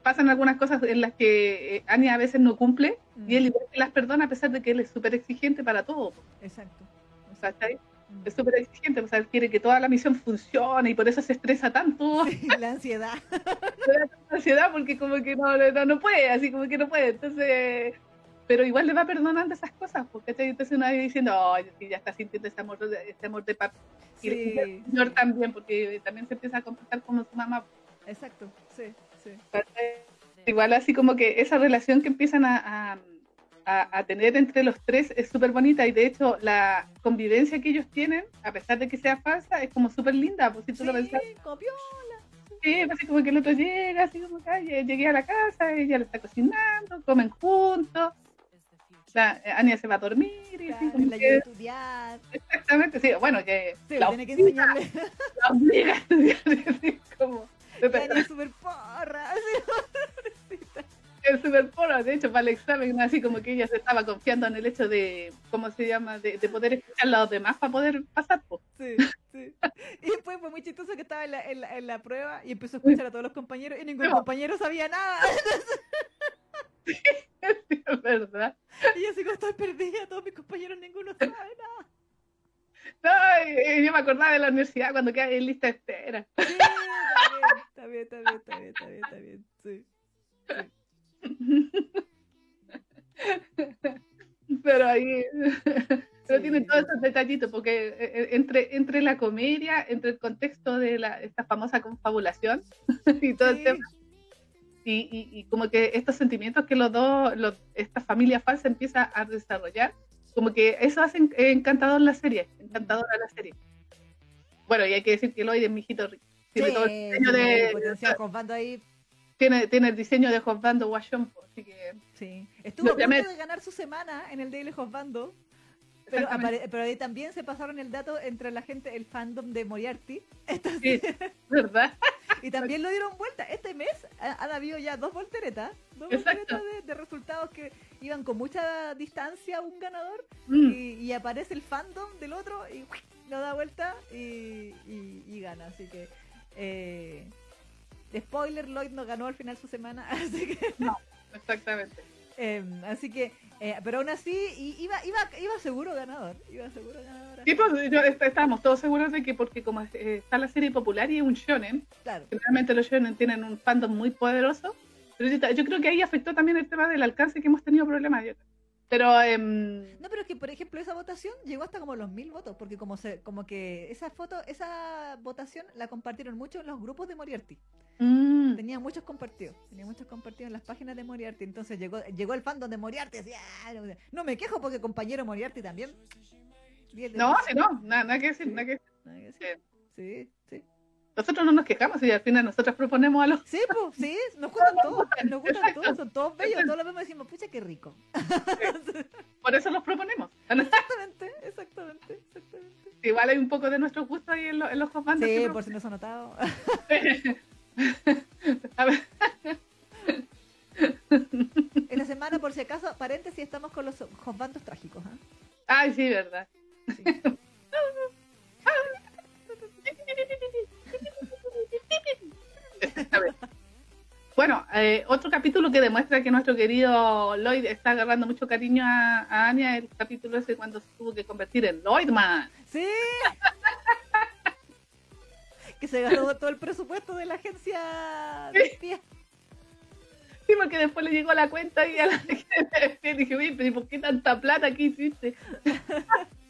pasan algunas cosas en las que eh, Anya a veces no cumple, y él igual que las perdona a pesar de que él es súper exigente para todo, Mm, Exacto. ¿cachai? Es súper exigente, o sea, quiere que toda la misión funcione, y por eso se estresa tanto. Sí, la ansiedad. tanta ansiedad porque como que no, no, no puede, así como que no puede. Entonces, pero igual le va perdonando esas cosas, porque entonces uno va diciendo, sí, ya está sintiendo ese amor, ese amor de papá. Y Sí, el señor también, porque también se empieza a comportar como su mamá. exacto. Sí, sí. Igual así como que esa relación que empiezan a, a, a- a tener entre los tres es súper bonita y de hecho la convivencia que ellos tienen, a pesar de que sea falsa, es como súper linda, pues si tú lo pensás. Sí, copió. Sí, así como que el otro llega, así como que "Ay, llegué a la casa, ella le está cocinando, comen juntos, la, Anya se va a dormir y así Claro, como la que- a estudiar. exactamente, sí, bueno, que Sí, la, tiene que obliga, enseñarle. la obliga a estudiar, así como, Tania es súper porra. así. Es súper puro, de hecho para el examen, así como que ella se estaba confiando en el hecho de, ¿cómo se llama?, de, de poder escuchar a los demás para poder pasar, pues. Sí, sí. Y después fue muy chistoso que estaba en la, en la, en la prueba y empezó a escuchar a todos los compañeros y ningún Sí. compañero sabía nada. Sí, es verdad. Y yo así como estoy perdida, todos mis compañeros ninguno sabe nada. No, y yo me acordaba de la universidad cuando quedaba en lista de espera. Sí, está bien, está bien, está bien, está bien, está bien, sí. Pero ahí, pero Sí. tiene todos esos detallitos, porque eh, eh, entre, entre la comedia, entre el contexto de la, esta famosa confabulación y todo el Sí. tema, y, y, y como que estos sentimientos que los dos, los, esta familia falsa empieza a desarrollar, como que eso hace en- encantador la serie, encantadora la serie. Bueno, y hay que decir que Lloyd es mi hijito rico. Tiene todo el Sí, diseño de, el potencial Osvaldo ahí, tiene, tiene el diseño de Osvaldo Washington, así que sí. Estuvo a punto de ganar su semana en el Daily Osvaldo, pero, pero ahí también se pasaron el dato entre la gente, el fandom de Moriarty. Sí, ¿verdad? Y también lo dieron vuelta. Este mes ha- han habido ya dos volteretas, dos Exacto. volteretas de, de resultados que iban con mucha distancia a un ganador Mm. y, y aparece el fandom del otro y lo da vuelta y, y- y gana. Así que, eh, spoiler, Lloyd no ganó al final su semana, así que, Exactamente. eh, así que, eh, pero aún así iba, iba, iba seguro ganador, iba seguro ganador. Sí, pues yo, est- estábamos todos seguros de que porque como eh, está la serie popular y es un shonen, Claro, generalmente los shonen tienen un fandom muy poderoso, pero yo, creo que ahí afectó también el tema del alcance que hemos tenido problemas. Yo- Pero em, No, pero es que, por ejemplo, esa votación llegó hasta como los mil votos, porque como se, como que esa foto, esa votación la compartieron mucho en los grupos de Moriarty. mm, Tenía muchos compartidos, tenía muchos compartidos en las páginas de Moriarty. Entonces llegó, llegó el fandom de Moriarty, decía, "Ah, no, no me quejo porque compañero Moriarty también. no, diez". sí, no, nada, nada que decir, nada que decir. Nada que decir. Sí, sí. Nosotros no nos quejamos y al final nosotros proponemos a los... Sí, pues, sí, nos gustan todos, nos gustan todos, son todos bellos, todos los vemos y decimos, pucha, qué rico. Por eso los proponemos. Exactamente, exactamente, exactamente. Igual hay un poco de nuestro gusto ahí en, lo- en los comandos. Sí, por si no se ha notado. A ver, Esta semana, por si acaso, paréntesis, estamos con los josbandos trágicos. ¿ah? Ay, sí, verdad. Sí. Bueno, eh, otro capítulo que demuestra que nuestro querido Lloyd está agarrando mucho cariño a, a Anya, el capítulo ese cuando se tuvo que convertir en Lloydman. Sí. que se ganó todo el presupuesto de la agencia de espías. Sí, porque después le llegó la cuenta y a la y dije, oye, pero ¿y por qué tanta plata que hiciste?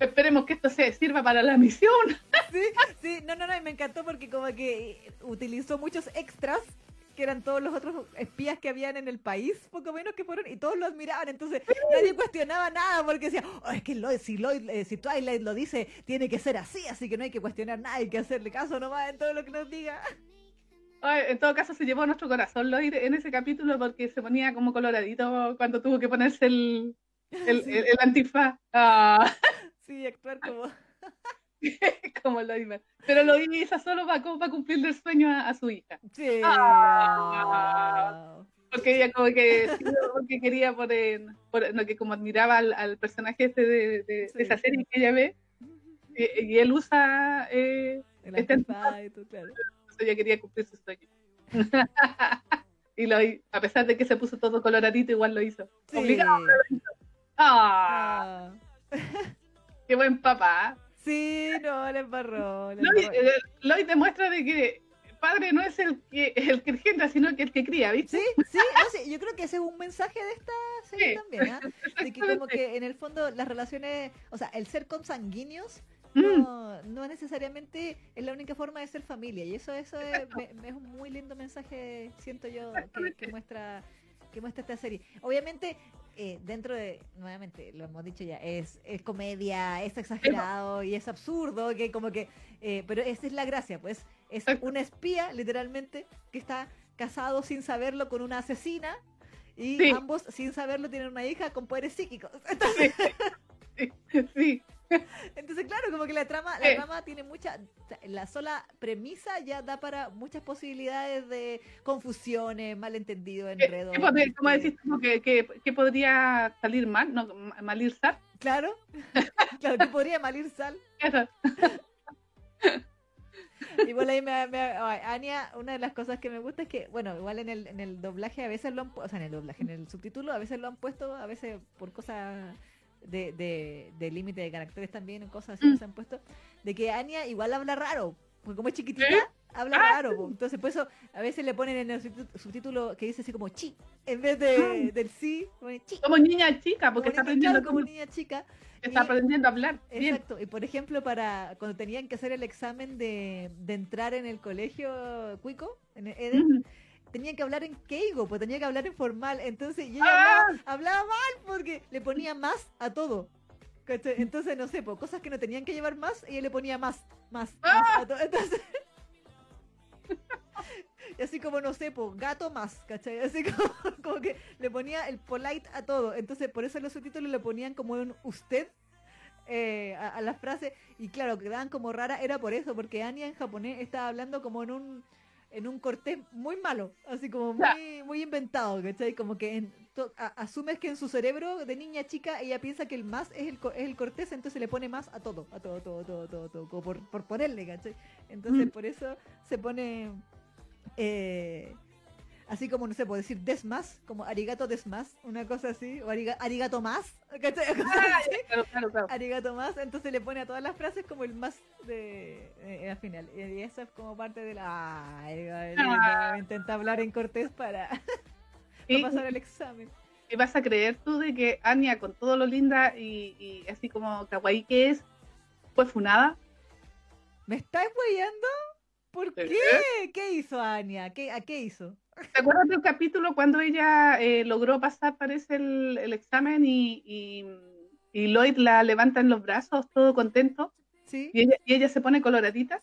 Esperemos que esto se sirva para la misión. Sí, sí, no, no, no, y me encantó porque como que utilizó muchos extras que eran todos los otros espías que habían en el país, poco menos que fueron, y todos lo admiraban, entonces nadie cuestionaba nada porque decía, oh, es que Lloyd, si, Lloyd, eh, si Twilight lo dice, tiene que ser así, así que no hay que cuestionar nada, hay que hacerle caso nomás en todo lo que nos diga. Ay, en todo caso se llevó a nuestro corazón Lloyd en ese capítulo porque se ponía como coloradito cuando tuvo que ponerse el, el, Sí. el- el antifaz. Ah, Sí, actuar como... como Lloyd. Pero lo hizo solo para, como para cumplirle el sueño a, a su hija. Sí. Ah. ah. Porque ella como que, porque quería por, por- no, que como admiraba al, al personaje este de, de- esa serie que ella ve y, y él usa eh, El Este claro. entonces ella quería cumplir su sueño y lo a pesar de que se puso todo coloradito igual lo hizo Sí. obligado ¡Ah! Ah. Qué buen papá Sí, no, le embarró. Lloyd, embarró. eh, Lloyd demuestra de que padre no es el que el que engendra sino que el que cría ¿viste? Sí, sí, no sé, yo creo que ese es un mensaje de esta serie Sí. también, ¿ah? De que como que en el fondo las relaciones, o sea, el ser consanguíneos Mm, no, no necesariamente es la única forma de ser familia. Y eso, eso es, me- es un muy lindo mensaje, siento yo, que, que muestra que muestra esta serie. Obviamente, eh, dentro de, nuevamente, lo hemos dicho ya, es, es comedia, es exagerado y es absurdo, que como que, eh, pero esa es la gracia, pues, es Exacto. un espía, literalmente, que está casado sin saberlo con una asesina y Sí. ambos, sin saberlo, tienen una hija con poderes psíquicos. Entonces, sí, sí, entonces, claro, como que la trama, la trama tiene mucha, la sola premisa ya da para muchas posibilidades de confusiones, malentendidos, ¿Qué- enredos. qué podría- ¿Cómo este, decís tú que, que, que podría salir mal? ¿No? ma- ¿Malizar? Claro, claro, que podría malir sal. Eso. Igual ahí me, me- Ania, una de las cosas que me gusta es que, bueno, igual en el, en el doblaje a veces lo han o sea, en el doblaje, en el subtítulo a veces lo han puesto, a veces por cosas de, de, de límite de caracteres también, cosas así Mm. que se han puesto, de que Ania igual habla raro, porque como es chiquitita, ¿Eh? habla Ah, raro, po. entonces por eso a veces le ponen en el subtítulo, que dice así como chi, en vez de, Ah. del sí, chi. Como niña chica, porque Como está aprendiendo, como niña chica. está y- aprendiendo a hablar. Bien. Exacto, y por ejemplo, para cuando tenían que hacer el examen de, de entrar en el colegio Cuico, en el Eden. Tenían que hablar en Keigo, pues tenía que hablar en formal, entonces y ella Ah. hablaba, hablaba mal porque le ponía más a todo. ¿cachai? Entonces, no sé, pues cosas que no tenían que llevar más, ella le ponía más, más, Ah. más a todo. Entonces, y así como, no sé, pues gato más, ¿cachai? Así como, como que le ponía el polite a todo. Entonces, por eso los subtítulos le ponían como un usted eh, a, a las frases. Y claro, quedaban como raras, era por eso, porque Anya en japonés estaba hablando como en un en un cortés muy malo, así como muy, muy inventado, ¿cachai? Como que en to- a- asumes que en su cerebro de niña chica ella piensa que el más es el, es el cortés, entonces le pone más a todo, a todo, todo, todo, todo, todo, como por, por ponerle, ¿cachai? Entonces Mm. por eso se pone eh, así como, no sé, puedo decir des más, como arigato des más, una cosa así, o ariga- arigato más, Ah, claro, claro, claro. Arigato más, entonces le pone a todas las frases como el más de eh, al final. Y eso es como parte de la ay, ay, Ah. intenta hablar en cortés para, para pasar el examen. y vas a creer tú de que Anya, con todo lo linda y, y así como kawaii que es, fue funada. ¿Me estás weyando? ¿Por ¿Sí? qué? ¿Qué hizo Anya? ¿Qué, ¿A qué hizo? ¿Te acuerdas del capítulo cuando ella eh, logró pasar, parece, el, el examen y, y, y Lloyd la levanta en los brazos, todo contento, ¿Sí? y ella, y ella se pone coloradita?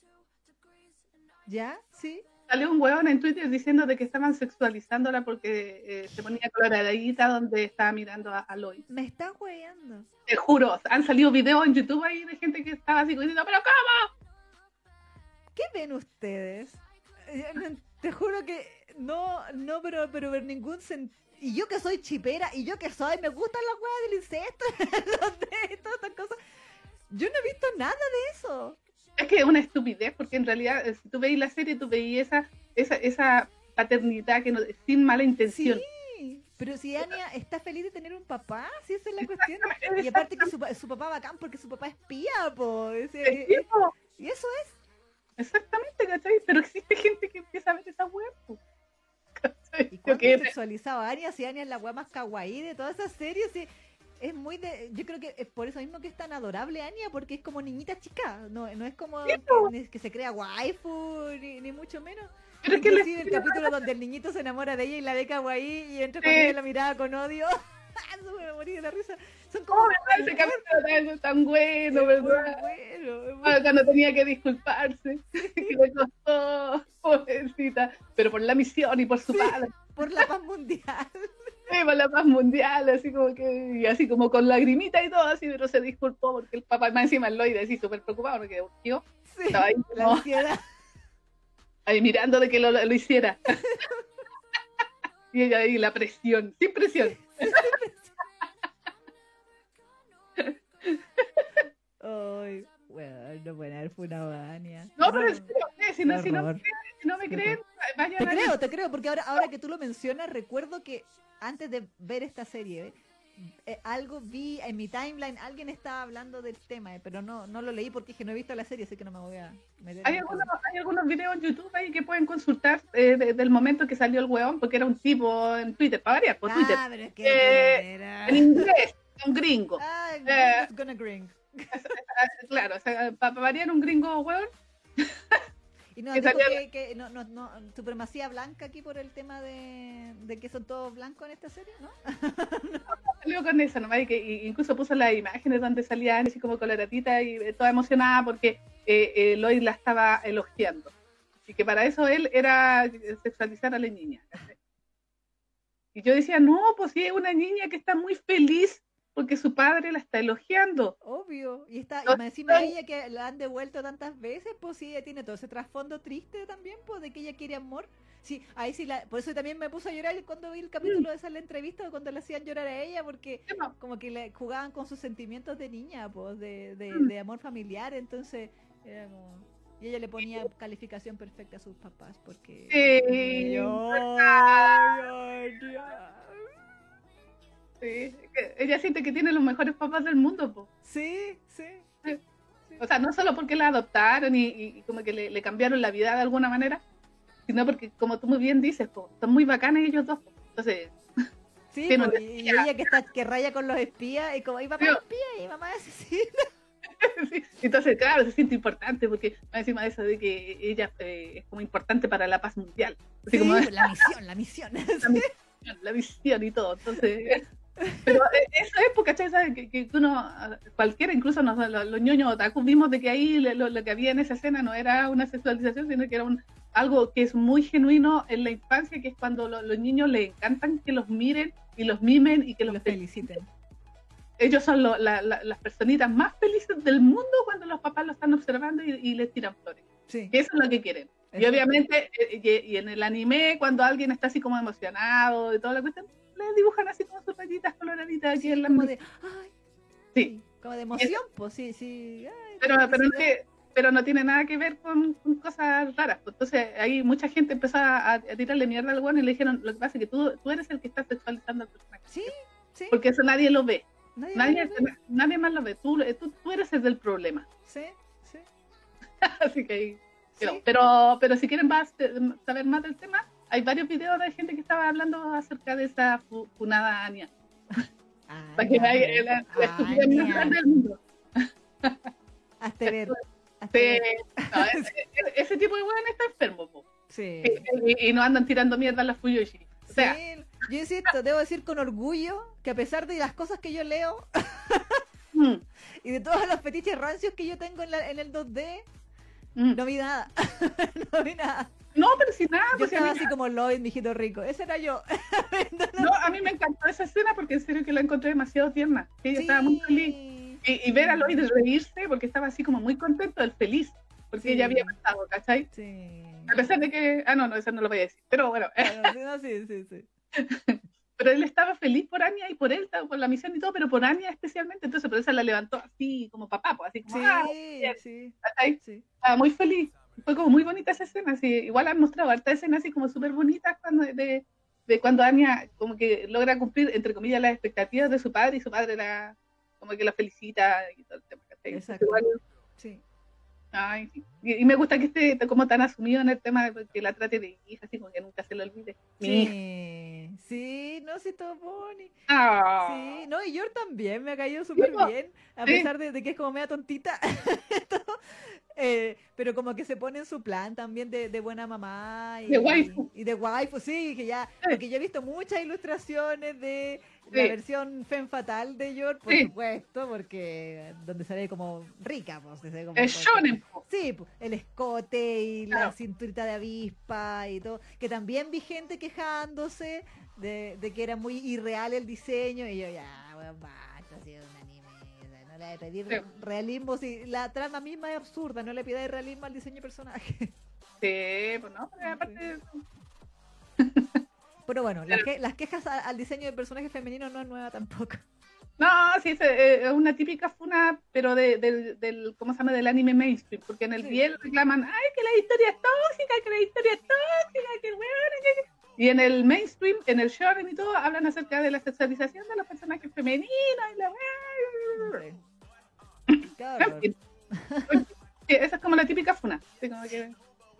¿Ya? ¿Sí? Salió un huevón en Twitter diciendo de que estaban sexualizándola porque eh, se ponía coloradita donde estaba mirando a, a Lloyd. ¿Me estás weyando? Te juro, han salido videos en YouTube ahí de gente que estaba así diciendo, pero ¿cómo? ¿Qué ven ustedes? Eh, Te juro que no, no, pero, pero en ningún sentido. Y yo que soy chipera, y yo que soy, me gustan las weas del incesto, de- todas estas cosas. Yo no he visto nada de eso. Es que es una estupidez, porque en realidad, eh, si tú veis la serie, tú veis esa, esa, esa paternidad que no, sin mala intención. Sí, pero si Anya está feliz de tener un papá, si esa es la cuestión. Y aparte que su, su papá bacán porque su papá es espía, po. Ese- Sí, eh, y eso es. Exactamente, ¿cachai? Pero existe gente que empieza a ver esa web. po. ¿Cachai? ¿Y Yo que- sexualizado a Anya? Si Anya es la wea más kawaii de toda esa serie, sí. Es muy de. Yo creo que es por eso mismo que es tan adorable Anya, porque es como niñita chica. No, no es como Sí, que, se crea waifu, ni, ni mucho menos. Pero es que Inclusive el capítulo donde el niñito se enamora de ella y la ve kawaii y entra Sí. con ella y la mirada con odio. Eso me morí de la risa. Son como. Oh, ¿verdad? Ese capítulo es tan bueno, es ¿verdad? bueno, Ah, Cuando tenía que disculparse, que le costó, pobrecita, pero por la misión y por su Sí. padre, Por la paz mundial. sí, por la paz mundial, así como que, y así como con lagrimita y todo, así, pero se disculpó porque el papá, más encima el Lloyd, así súper preocupado, porque yo Sí, estaba ahí, la como, ahí mirando de que lo, lo hiciera. y ella ahí, la presión, sin presión. Ay, bueno, no puede haber funado a. No, pero serio, eh, si, no, si, no, horror. si no me creen, vayan Te a creo, te creo, porque ahora, ahora que tú lo mencionas, recuerdo que antes de ver esta serie, eh, algo vi en mi timeline, alguien estaba hablando del tema, eh, pero no, no lo leí porque dije no he visto la serie, así que no me voy a meter. Hay algunos, hay algunos videos en YouTube ahí que pueden consultar eh, de- del momento que salió el weón, porque era un tipo en Twitter, para variar, por Twitter, Ah, pero es que. Era- en inglés, un gringo. Ah, eh, gonna gring. Claro, o sea, para variar un gringo weón, Y no, que que, que no, no, no, supremacía blanca aquí por el tema de, de que son todos blancos en esta serie, ¿no? salió con eso nomás, y que y- incluso puso las imágenes donde salía así como coloradita y eh, toda emocionada porque eh, eh, Lloyd la estaba elogiando. Y que para eso él era sexualizar a la niña. Y yo decía, no, pues sí, es una niña que está muy feliz porque su padre la está elogiando. Obvio. Y está, y No más encima sé. ella que la han devuelto tantas veces, pues sí, ella tiene todo ese trasfondo triste también, pues de que ella quiere amor. Sí, ahí sí la, por eso también me puse a llorar cuando vi el capítulo de esa la entrevista cuando le hacían llorar a ella, porque como que le jugaban con sus sentimientos de niña, pues, de, de, Mm. de amor familiar, entonces era como y ella le ponía calificación perfecta a sus papás porque Sí, Y ay, ay, Dios. Sí, ella siente que tiene los mejores papás del mundo, po. sí, sí. O sea, no solo porque la adoptaron y, y como que le, le cambiaron la vida de alguna manera, sino porque, como tú muy bien dices, po, son muy bacanes ellos dos. po. Entonces, Sí, po, y, y ella que está que raya con los espías y como, y papá espía y mamá es asesina. sí, entonces claro, se siente importante porque encima de eso de que ella eh, es como importante para la paz mundial. Así Sí, como la misión, la misión. la misión, la visión y todo. Entonces, pero eh, eso es porque, ¿cachai? ¿Sabes? Que, que uno, cualquiera, incluso nos- los, los ñoños otaku, vimos de que ahí lo, lo- que había en esa escena no era una sexualización, sino que era un, algo que es muy genuino en la infancia, que es cuando lo- los niños les encantan que los miren y los mimen y que los Los feliciten. Ellos son lo- la- la- las personitas más felices del mundo cuando los papás lo están observando y, y les tiran flores. Sí. Que eso es lo que quieren. Y obviamente, eh, y, y en el anime, cuando alguien está así como emocionado y toda la cuestión, le dibujan así como sus rayitas coloraditas aquí en la como de, ay, Sí, como de emoción, pues sí, sí. ay, pero, pero, no tiene, pero no tiene nada que ver con, con cosas raras. pues. Entonces, ahí mucha gente empezó a, a tirarle mierda al guano y le dijeron, lo que pasa es que tú, tú eres el que está sexualizando al personaje. Sí, sí. Porque eso nadie lo ve. Nadie, Nadie, lo ve. nadie más lo ve. Tú, tú, tú eres el del problema. Sí, sí. Así que ahí sí. quedó. Pero, pero si quieren más, saber más del tema, hay varios videos de gente que estaba hablando acerca de esa funada Ania. Ah, Para que ya, vaya la, la estupidez más Ania. grande del mundo. Hazte ver. Sí, ver. no, ese, ese- ese tipo de weón está enfermo, po. Sí. Y, y no andan tirando mierda a las Fuyoshi. O sea, Sí, yo insisto, debo decir con orgullo que a pesar de las cosas que yo leo mm, y de todos los fetiches rancios que yo tengo en, la- en el 2D, mm. no vi nada. no vi nada. No, pero si nada, Yo pues, estaba así como Lloyd, mi hijito rico. Ese era yo. no, a mí me encantó esa escena porque en serio que la encontré demasiado tierna. Ella estaba muy feliz. Y, y ver a Lloyd reírse porque estaba así como muy contento, el feliz, porque Sí. ella había pasado, ¿cachai? Sí. A pesar de que, ah, no, no, eso no lo voy a decir, pero bueno, Claro, sí, sí, sí, sí. pero él estaba feliz por Anya y por él, por la misión y todo, pero por Anya especialmente, entonces por eso la levantó así como papá, pues, así como, ah, Sí, bien, sí, ¿cachai? sí. Estaba muy feliz, fue como muy bonita esa escena, así, igual han mostrado harta escenas así como súper bonitas cuando, de, de cuando Anya como que logra cumplir, entre comillas, las expectativas de su padre y su padre la, como que la felicita y todo el tema, Exacto. igual, sí. Ay, y, y me gusta que esté como tan asumido en el tema de que la trate de hija, así como que nunca se lo olvide. Mi. Sí, sí, no, sí, todo bonito. Ah. Sí, no, y Yor también me ha caído súper bien, a pesar de, de que es como media tontita. Eh, pero como que se pone en su plan también de, de buena mamá y De waifu. y de waifu, sí, que ya, porque yo he visto muchas ilustraciones de la Sí. versión femme fatal de Yor, por Sí. supuesto, porque donde se ve como rica, pues, se ve como shonen. Sí, el escote y la cinturita de avispa y todo. Que también vi gente quejándose de, de que era muy irreal el diseño. Y yo, ya, weón, basta, si es un anime. No le voy a pedir Sí. realismo si la trama misma es absurda. No le pidáis realismo al diseño de personaje. Sí, pues no, pero aparte. Pero bueno, las, que- las quejas al diseño de personaje femenino no es nueva tampoco. No, sí, es, eh, es una típica funa, pero de, del, del, ¿cómo se llama? Del anime mainstream, porque en el Sí. Biel reclaman, ay, que la historia es tóxica, que la historia es tóxica, que bueno, que... que-". Y en el mainstream, en el shonen y todo, hablan acerca de la sexualización de los personajes femeninos y la Sí. Sí, esa es como la típica funa. así como que-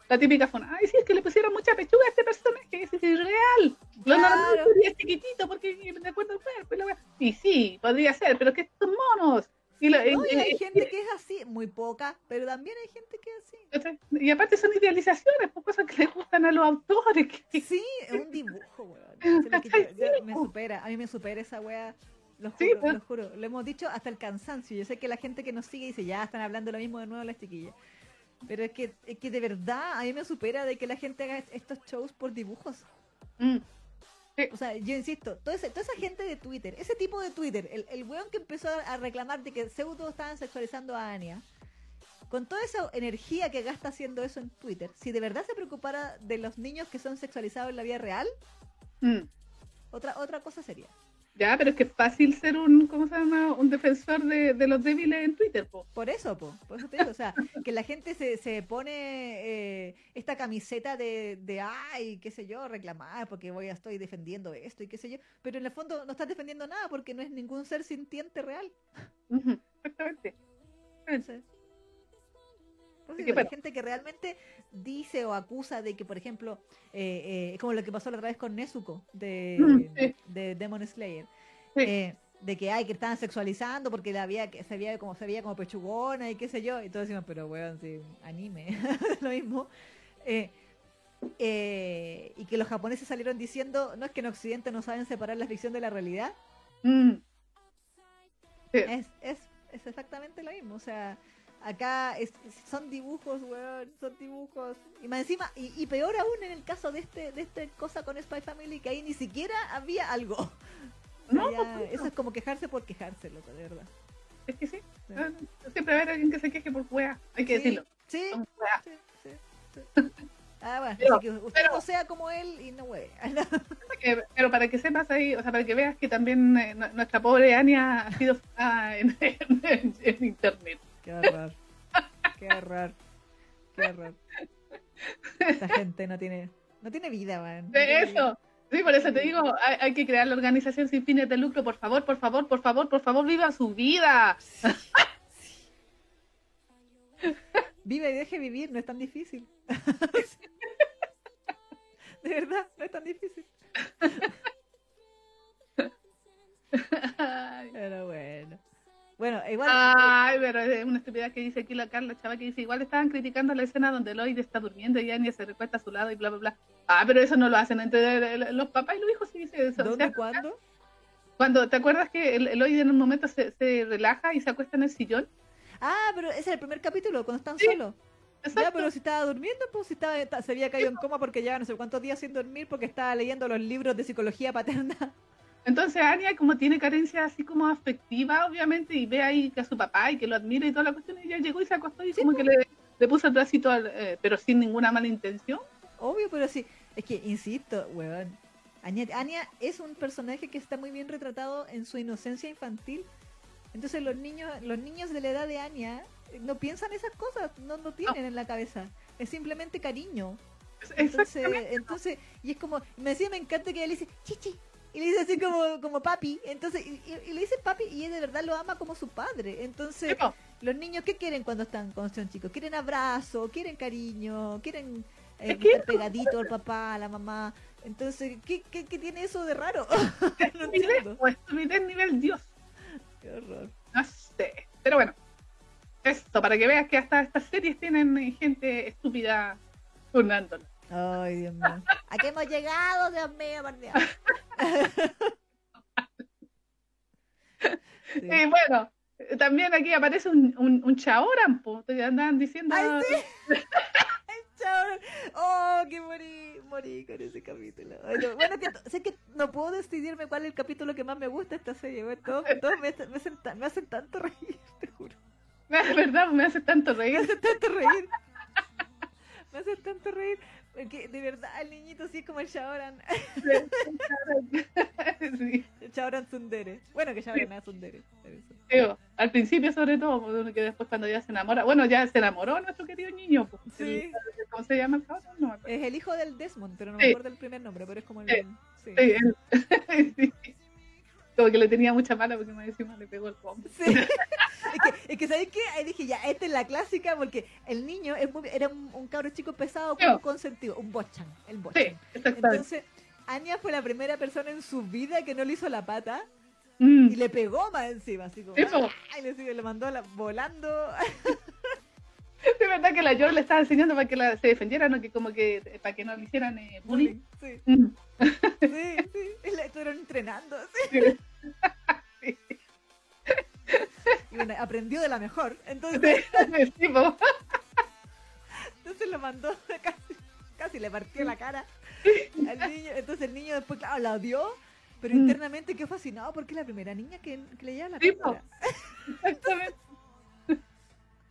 la típica funa. Ay, sí, es que le pusieron mucha pechuga a este personaje, es irreal. Lo Claro. normal sería chiquitito porque de acuerdo al cuerpo. Y, la y sí, podría ser, pero es que son monos. Y, lo- No, y y- hay gente que es así, muy poca, pero también hay gente que es así. y aparte son idealizaciones, pues, cosas que les gustan a los autores. que- Sí, es un dibujo, weón. Es lo me po. supera, a mí me supera esa wea. Lo Sí, juro, pues. lo juro. Lo hemos dicho hasta el cansancio. Yo sé que la gente que nos sigue dice, ya están hablando lo mismo de nuevo las chiquillas. Pero es que, es que de verdad a mí me supera de que la gente haga estos shows por dibujos. Mm, O sea, yo insisto, toda esa, toda esa gente de Twitter, ese tipo de Twitter, el, el weón que empezó a, a reclamar de que pseudo estaban sexualizando a Anya, con toda esa energía que gasta haciendo eso en Twitter, si de verdad se preocupara de los niños que son sexualizados en la vida real, mm. otra, otra cosa sería. Ya, pero es que es fácil ser un, ¿cómo se llama? Un defensor de, de los débiles en Twitter, po. Por eso, po, por eso te digo, o sea, que la gente se, se pone eh, esta camiseta de, de, ay, qué sé yo, reclamar porque voy a estoy defendiendo esto y qué sé yo, pero en el fondo no estás defendiendo nada porque no es ningún ser sintiente real. Exactamente. Entonces, bueno. hay gente que realmente dice o acusa de que, por ejemplo, eh, eh, como lo que pasó la otra vez con Nezuko de, Mm, sí. de Demon Slayer, Sí. eh, de que hay que estaban sexualizando porque la había, se veía como se veía como pechugona y qué sé yo, y todos decimos, pero weón, sí, anime, lo mismo. Eh, eh, y que los japoneses salieron diciendo, no es que en Occidente no saben separar la ficción de la realidad, Mm. Sí. es, es, es exactamente lo mismo. O sea, acá es- son dibujos, weón, son dibujos. Y más encima, y, y peor aún en el caso de este, de esta cosa con Spy Family, que ahí ni siquiera había algo. No, supuesto. eso es como quejarse por quejarse, loco, de verdad. Es que sí. Sí. Ah, Siempre va a haber alguien que se queje por wea. Hay que Sí, decirlo. Sí, sí, sí, sí. Ah, bueno, Pero- así que usted pero- no sea como él y no hueve. Pero para que sepas ahí, o sea, para que veas que también eh, nu- nuestra pobre Ania ha sido ah, en- en- en internet. Qué horror. Qué horror. Qué horror. Esta gente no tiene, no tiene vida, man. No De vida. eso. Sí, por eso te digo, hay, hay que crear la organización sin fines de lucro. Por favor, por favor, por favor, por favor, viva su vida. Vive y deje vivir, no es tan difícil. De verdad, no es tan difícil. Pero bueno. Bueno, igual. Ay, pero es una estupidez que dice aquí la Carla Chava que dice, igual estaban criticando la escena donde Lloyd está durmiendo y Anya se recuesta a su lado y bla, bla, bla. Ah, pero eso no lo hacen entre los papás y los hijos, sí dice eso. ¿Dónde, cuándo? Cuando, ¿te acuerdas que el, Lloyd en un momento se, se, relaja y se acuesta en el sillón? Ah, pero ese es el primer capítulo, cuando están solos. Ya, pero si estaba durmiendo, pues si estaba, se había caído en coma porque lleva no sé cuántos días sin dormir porque estaba leyendo los libros de psicología paterna. Entonces Anya como tiene carencia así como afectiva, obviamente, y ve ahí que a su papá y que lo admira y toda la cuestión, y ella llegó y se acostó y como que le, le, puso el bracito, eh, pero sin ninguna mala intención. Obvio, pero sí, es que, insisto, weón, Anya, es un personaje que está muy bien retratado en su inocencia infantil. Entonces los niños, los niños de la edad de Anya eh, no piensan esas cosas, no, no tienen en la cabeza. Es simplemente cariño. Entonces, entonces, y es como, me decía, me encanta que ella le dice, chichi, y le dice así como, como papi. Entonces, y, le dice papi y él de verdad lo ama como su padre. Entonces, los niños, ¿qué quieren cuando están cuando son chicos? Quieren abrazo, quieren cariño, quieren eh, estar pegadito al papá, a la mamá. Entonces, ¿qué, qué, qué tiene eso de raro? no. Pues nivel Dios. Qué horror. No sé. Pero bueno, esto, para que veas que hasta estas series tienen gente estúpida turnándola. Ay, Dios mío. ¿A qué hemos llegado, Dios mío, por Dios? Y bueno, también aquí aparece un, un, un chaoran, te andan diciendo. ¡Ay, sí! El chaoran. ¡Oh, qué morí! Morí con ese capítulo. Bueno, sé que no puedo decidirme cuál es el capítulo que más me gusta esta serie. todos, me, me, hacen, me hacen tanto reír, te juro. Es verdad, me hace tanto reír. Me hace tanto reír. Me hace tanto reír. Porque de verdad el niñito sí es como el Shaoran. sí. El Shaoran Sundere. Bueno, que Shaoran es Sundere. al principio sobre todo, que después cuando ya se enamora, bueno, ya se enamoró nuestro querido niño. Pues, sí. ¿Cómo se llama el No es el hijo del Desmond, pero no me acuerdo el primer nombre, pero es como el... Sí, sí. Como que le tenía mucha mala porque me encima le pegó el pombo. Sí. es que, es que ¿sabéis qué? Ahí dije, ya, esta es la clásica porque el niño era un, un, cabro chico pesado con consentido, un bochan, el bochan. Sí, Entonces, Anya fue la primera persona en su vida que no le hizo la pata mm. y le pegó más encima, así como, y le, le mandó la, volando. De verdad que la George le estaba enseñando para que la, se defendiera, ¿no? Que como que para que no le hicieran eh, bullying. Sí. Mm. sí, sí. La estuvieron entrenando. Sí. sí. Y bueno, aprendió de la mejor. Entonces, entonces lo mandó casi, casi le partió la cara al niño. Entonces el niño después, claro, la odió, pero mm. internamente quedó fascinado porque es la primera niña que, que le lleva la cara. Exactamente.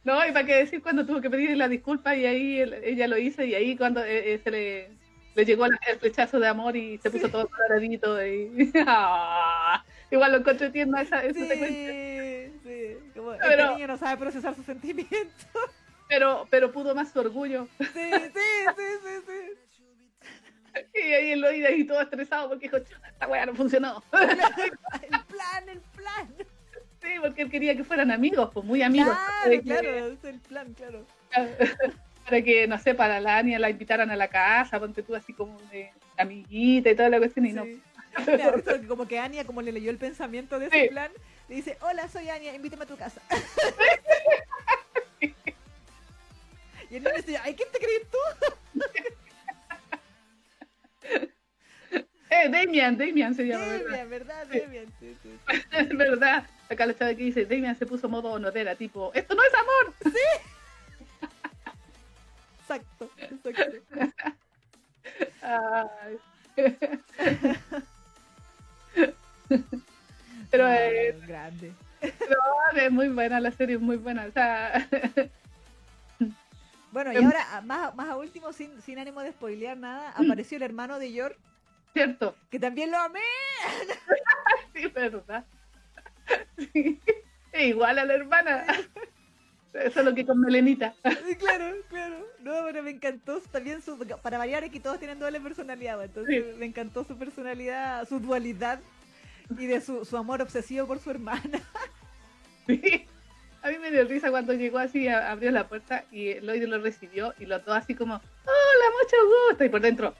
No, y para qué decir cuando tuvo que pedirle la disculpa y ahí ella lo hizo y ahí cuando eh, eh, se le, le llegó el flechazo de amor y se puso todo coloradito y ah, igual lo encontré tierno esa, esa sí, secuencia. Sí, como pero, el niño no sabe procesar sus sentimientos. Pero, pero pudo más su orgullo. Sí, sí, sí, sí, sí. Y ahí lo iba ahí todo estresado porque dijo, esta weá no funcionó. el plan, el plan. Sí, porque él quería que fueran amigos, pues muy amigos. Claro, claro, es el plan, claro. Para que, no sé, para la Ania la invitaran a la casa, ponte tú así como de amiguita y toda la cuestión y no. como que Ania, como le leyó el pensamiento de ese plan, le dice, hola, soy Ania, invítame a tu casa. y él le dice, ay, ¿quién te crees tú? eh, Damian, Damian se llama. Damian, ¿verdad? Damian, sí, sí. Verdad. Acá la chava que dice, Damian se puso modo honorera, tipo, esto no es amor. Sí. exacto, exacto. Ay. Pero es grande. No, es muy buena la serie, es muy buena. O sea, bueno, y ahora, más, más a último, sin, sin ánimo de spoilear nada, apareció el hermano de George. Cierto. Que también lo amé. sí, verdad. igual a la hermana. Solo que con melenita. claro, claro. No, pero me encantó también su. Para variar, es que todos tienen doble personalidad. Entonces me encantó su personalidad, su dualidad y de su, su amor obsesivo por su hermana. Sí. A mí me dio risa cuando llegó así, abrió la puerta y Lloyd lo recibió y lo todo así como, hola, mucho gusto. Y por dentro,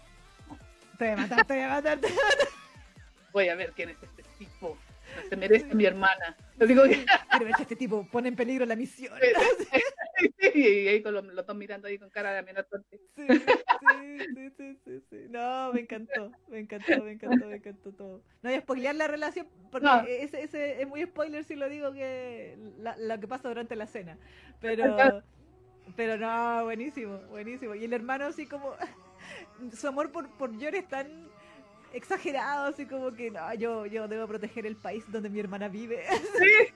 Te voy a matar, te voy a matar. te voy a matar. Voy a ver quién es este tipo. No se merece mi hermana. Lo digo que... Si este tipo pone en peligro la misión. y ahí con los, los dos mirando ahí con cara de amenaza. Sí, sí, sí, sí, sí, sí. No, me encantó, me encantó, me encantó, me encantó todo. No voy a spoilear la relación porque No. ese, ese es muy spoiler si lo digo que la- lo que pasa durante la cena. Pero, pero no, buenísimo, buenísimo. Y el hermano así como su amor por, por Yor es tan exagerado, así como que no, yo, yo debo proteger el país donde mi hermana vive. Sí.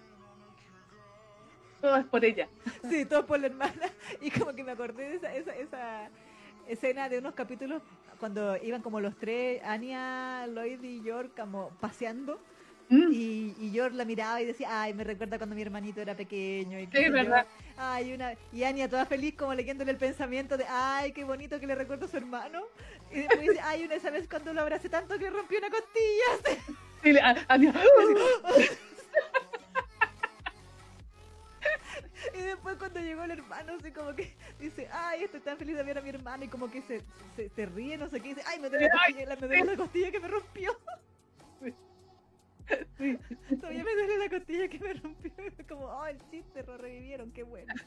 Todo es por ella. Sí, todo por la hermana. Y como que me acordé de esa, esa, esa escena de unos capítulos cuando iban como los tres, Anya, Lloyd y York, como paseando. Mm. Y, y York la miraba y decía, ay, me recuerda cuando mi hermanito era pequeño. Y Sí, yo. Ay, una... Y Anya toda feliz como leyéndole el pensamiento de, ay, qué bonito que le recuerdo a su hermano. Y después dice, ay, una esa vez cuando lo abracé tanto que rompió una costilla. Sí, a- Y después cuando llegó el hermano, así como que dice, ay, estoy tan feliz de ver a mi hermano, y como que se, se, se ríe, no sé qué, y dice, ay, me duele la costilla que me rompió. Sí. Todavía me duele la costilla que me rompió. Como, oh, el chiste, lo revivieron, qué bueno.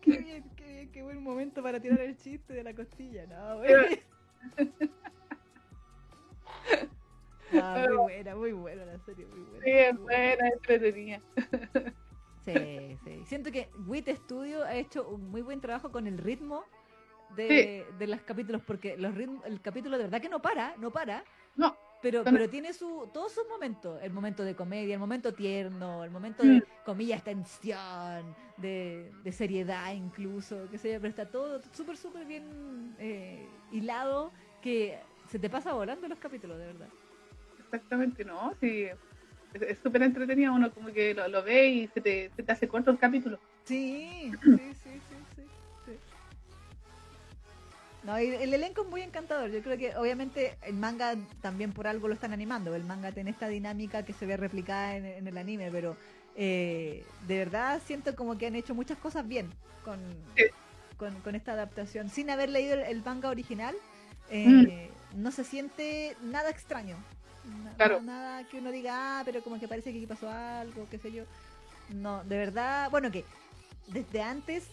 Qué bien, qué bien, qué buen momento para tirar el chiste de la costilla, no, güey. Ah, muy buena, muy buena la serie, muy buena. Sí, es buena, entretenida. Sí, sí. Siento que WIT Studio ha hecho un muy buen trabajo con el ritmo de, de los capítulos, porque los ritmos, el capítulo de verdad que no para, no para, No, pero, pero tiene su, todos sus momentos, el momento de comedia, el momento tierno, el momento de, Mm. comillas, tensión, de, de seriedad incluso, que sé yo, pero está todo súper, súper bien eh, hilado, que se te pasa volando los capítulos, de verdad. exactamente, no. Sí, es- súper entretenido. Uno como que lo, lo ve y se te, se te hace corto el capítulo. Sí, sí, No, el elenco es muy encantador. Yo creo que obviamente el manga también por algo lo están animando. El manga tiene esta dinámica que se ve replicada en, en el anime, pero eh, de verdad siento como que han hecho muchas cosas bien con, Sí. con, con esta adaptación. Sin haber leído el, el manga original, eh, no se siente nada extraño. Claro. Nada que uno diga, ah, pero como que parece que aquí pasó algo, qué sé yo. No, de verdad, bueno, que desde antes,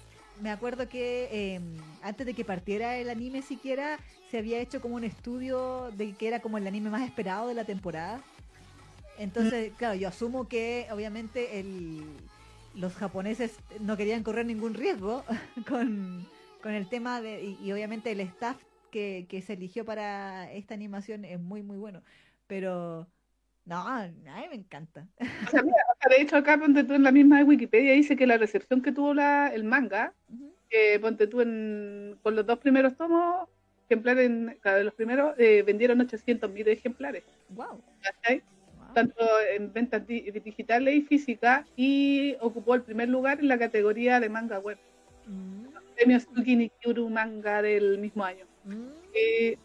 me acuerdo que eh, antes de que partiera el anime siquiera, se había hecho como un estudio de que era como el anime más esperado de la temporada. Entonces, claro, yo asumo que obviamente el, los japoneses no querían correr ningún riesgo con, con el tema de, y, y obviamente el staff que, que se eligió para esta animación es muy, muy bueno. Pero, no, a mí me encanta. O sea, mira, o sea, de hecho acá ponte tú en la misma Wikipedia dice que la recepción que tuvo la, el manga, eh, ponte tú en, con los dos primeros tomos, ejemplares, en, cada de los primeros, eh, vendieron 800.000 ejemplares. Wow. wow. tanto en ventas di- digitales y físicas, y ocupó el primer lugar en la categoría de manga web, Mm, premios Tsuki Nikyuru Manga del mismo año. mm. Eh,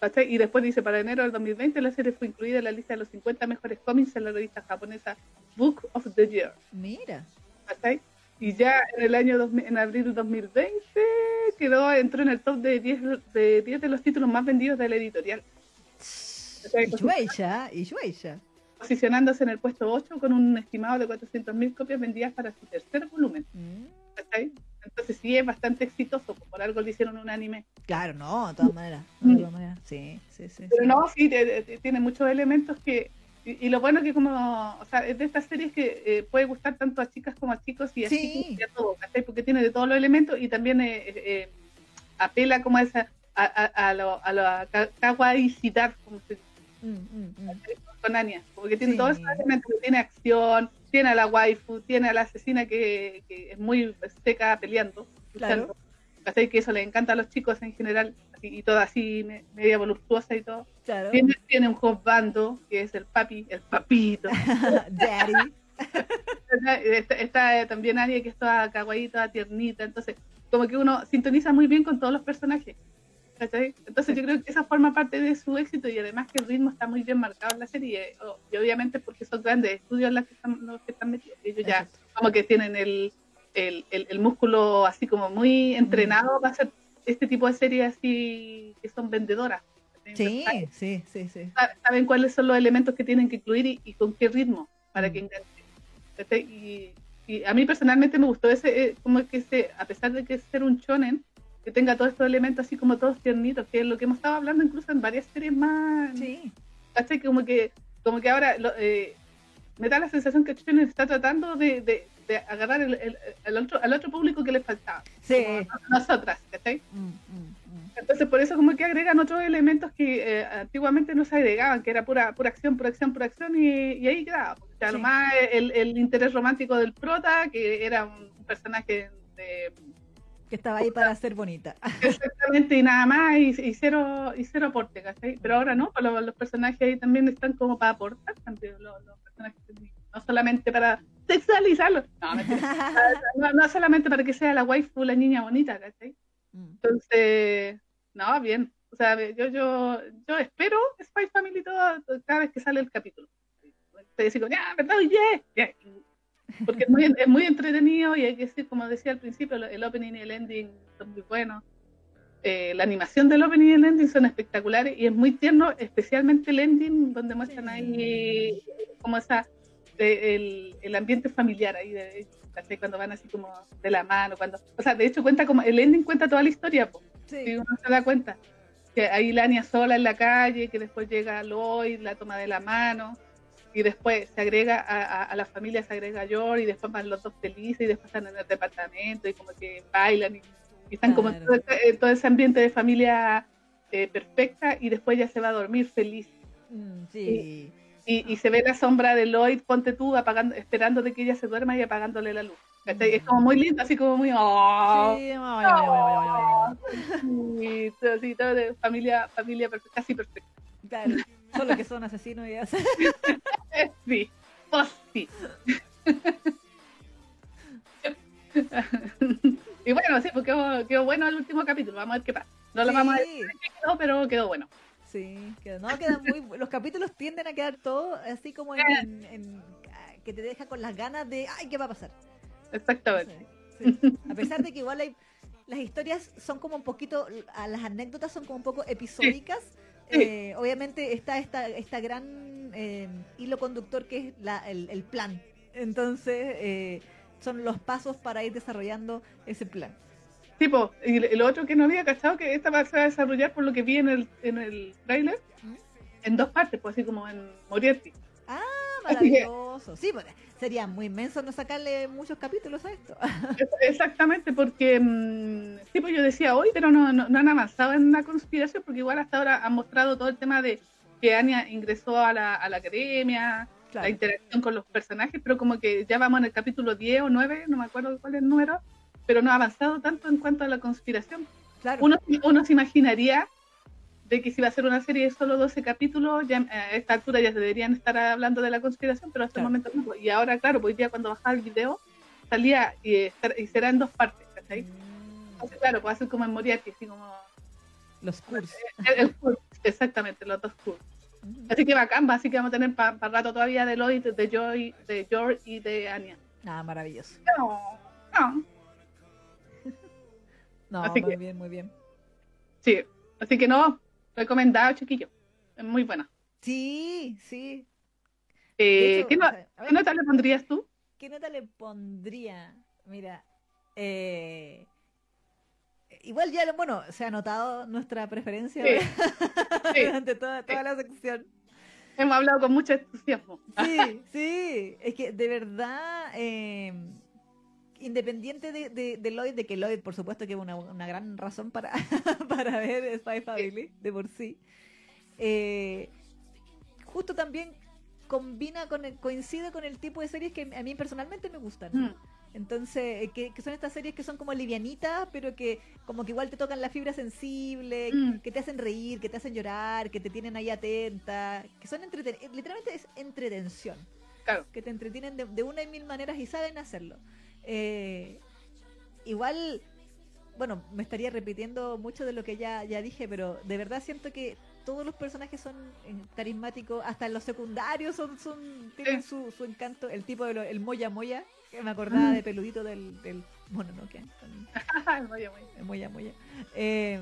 ¿cachai? Y después dice, para enero del 2020 la serie fue incluida en la lista de los 50 mejores cómics en la revista japonesa Book of the Year. Mira. ¿cachai? Y ya en el año 2000 en abril del 2020 quedó, entró en el top de 10 de, 10 de los títulos más vendidos de la editorial, Y Shueisha, y Shueisha. posicionándose en el puesto 8 con un estimado de 400.000 copias vendidas para su tercer volumen. Mm. ¿cachai? Entonces sí es bastante exitoso, pues, por algo le hicieron un anime. Claro, no, de todas maneras. De todas maneras. Sí, sí, sí. Pero sí. no, sí, te- te- tiene muchos elementos que... Y, y lo bueno que como, o sea, es de estas series que eh, puede gustar tanto a chicas como a chicos y a Sí. chicos y a todo, ¿cachai? Porque tiene de todos los elementos y también eh, eh, eh, apela como a esa, a, a, a lo, a la ka- kawaiicidad, como se Mm, mm, mm. con Anya, porque tiene Sí. todos esos elementos, tiene acción, tiene a la waifu, tiene a la asesina que, que es muy seca peleando, Claro. luchando. Que eso le encanta a los chicos en general, y, y toda así me- media voluptuosa y todo. Claro. Tiene, tiene un husbando, que es el papi, el papito. Daddy. está, está, eh, también Anya, que es toda kawaii, toda tiernita, entonces como que uno sintoniza muy bien con todos los personajes. ¿Cachai? Entonces yo creo que esa forma parte de su éxito y además que el ritmo está muy bien marcado en la serie o- y obviamente porque son grandes estudios las que están, los que están metidos. Ellos ya Exacto. como que tienen el, el, el, el músculo así como muy entrenado para hacer este tipo de series así que son vendedoras. Sí, sí, sí, sí. Saben cuáles son los elementos que tienen que incluir y, con qué ritmo para que enganche. Y, y, a mí personalmente me gustó ese, eh, como que ese, a pesar de que ser un shonen, que tenga todos estos elementos así como todos tiernitos, que es lo que hemos estado hablando incluso en varias series más. Sí. Como que, como que ahora eh, me da la sensación que Shonen está tratando de, de, agarrar el, el, otro, al otro público que les faltaba. Sí. Nosotras, ¿cachai? Mm, mm, mm. Entonces por eso como que agregan otros elementos que eh, antiguamente no se agregaban, que era pura, pura acción, pura acción, pura acción, y, y ahí quedaba. O sea, lo más el, el, interés romántico del prota, que era un personaje de que estaba ahí para ser bonita. Exactamente, y nada más, y, cero, y cero aporte, ¿cachai? Pero ahora no, pues los, personajes ahí también están como para aportar, los, los personajes, no solamente para sexualizarlos, no, no, solamente para que sea la waifu, la niña bonita, ¿cachai? Mm. Entonces, no, bien, o sea, yo, yo, yo espero Spy Family todo, cada vez que sale el capítulo. Te digo, ya, ¿verdad? Yeah, porque es muy, es muy entretenido y hay que decir, como decía al principio, el opening y el ending son muy buenos. Eh, la animación del opening y el ending son espectaculares y es muy tierno, especialmente el ending, donde muestran ahí como esa el, el, ambiente familiar ahí de, cuando van así como de la mano, cuando, o sea, de hecho cuenta como, el ending cuenta toda la historia, si uno se da cuenta, que ahí Lania sola en la calle, que después llega Lloyd, la toma de la mano, y después se agrega a, la familia, se agrega George y después van los dos felices y después están en el departamento y como que bailan y, están como en todo, ese ambiente de familia eh, perfecta y después ya se va a dormir feliz. Mm, sí. Y, se ve la sombra de Lloyd, ponte tú, apagando, esperando de que ella se duerma y apagándole la luz. Es como muy lindo, así como muy... Oh, sí, sí, todo de familia, familia perfecta, casi perfecta. Claro. Solo que son asesinos y así. sí, oh, sí. y bueno, sí, pues quedó, bueno el último capítulo. Vamos a ver qué pasa. No lo vamos a decir quedó, pero quedó bueno. Sí, quedó, no, quedan muy, los capítulos tienden a quedar todos así como en, que te deja con las ganas de, ay, ¿qué va a pasar? Exactamente. A pesar de que igual hay, las historias son como un poquito, las anécdotas son como un poco episódicas. Eh, obviamente está esta, esta gran eh, hilo conductor que es el, plan. Entonces, eh, son los pasos para ir desarrollando ese plan. Tipo, y lo otro que no había cachado que esta va a desarrollar por lo que vi en el, en el trailer, ¿Mm? en dos partes, pues así como en Moriarty. Maravilloso. Sí, pues, sería muy inmenso no sacarle muchos capítulos a esto. Exactamente, porque mm, sí, pues yo decía hoy, pero no, no, han avanzado en la conspiración, porque igual hasta ahora han mostrado todo el tema de que Anya ingresó a la, a la academia, la interacción con los personajes, pero como que ya vamos en el capítulo 10 o 9, no me acuerdo cuál es el número, pero no ha avanzado tanto en cuanto a la conspiración. Uno, uno se imaginaría de que si va a ser una serie de solo 12 capítulos, ya a esta altura ya se deberían estar hablando de la conspiración, pero hasta el momento no. Y ahora, claro, pues hoy día cuando bajaba el video, salía y, y será en dos partes, ¿cachai? Mm. Entonces, claro, puede ser como en Moriarty, así como... Los cursos. El, exactamente, los dos cursos. Mm. Así que bacán, así que vamos a tener para rato todavía de Lloyd, de Joy, de George y de Anya. Ah, maravilloso. No, no. no, muy bien, muy bien. Sí, así que no, Recomendado, chiquillo. Es muy buena. Sí, sí. Eh, ¿qué, nota le pondrías tú? ¿Qué nota le pondría? Mira, eh, igual ya, bueno, se ha notado nuestra preferencia durante toda, toda la sección. Hemos hablado con mucho entusiasmo. Sí, sí, es que de verdad, eh, independiente de, de, Lloyd, de que Lloyd, por supuesto, que es una, una gran razón para, para ver Spy Family, de por sí, eh, justo también combina con coincide con el tipo de series que a mí personalmente me gustan. Mm. Entonces, eh, que, son estas series que son como livianitas, pero que como que igual te tocan la fibra sensible, mm. que te hacen reír, que te hacen llorar, que te tienen ahí atenta, que son entretenidas. Literalmente es entretención. Claro. Que te entretienen de, de, una y mil maneras y saben hacerlo. Eh, igual, bueno, me estaría repitiendo mucho de lo que ya, ya dije, pero de verdad siento que todos los personajes son eh, carismáticos, hasta los secundarios son, son tienen su, su encanto. El tipo de el Moya Moya, que me acordaba mm. de peludito del, del Mononoke. con- Moya, moya. Moya, Moya. Eh,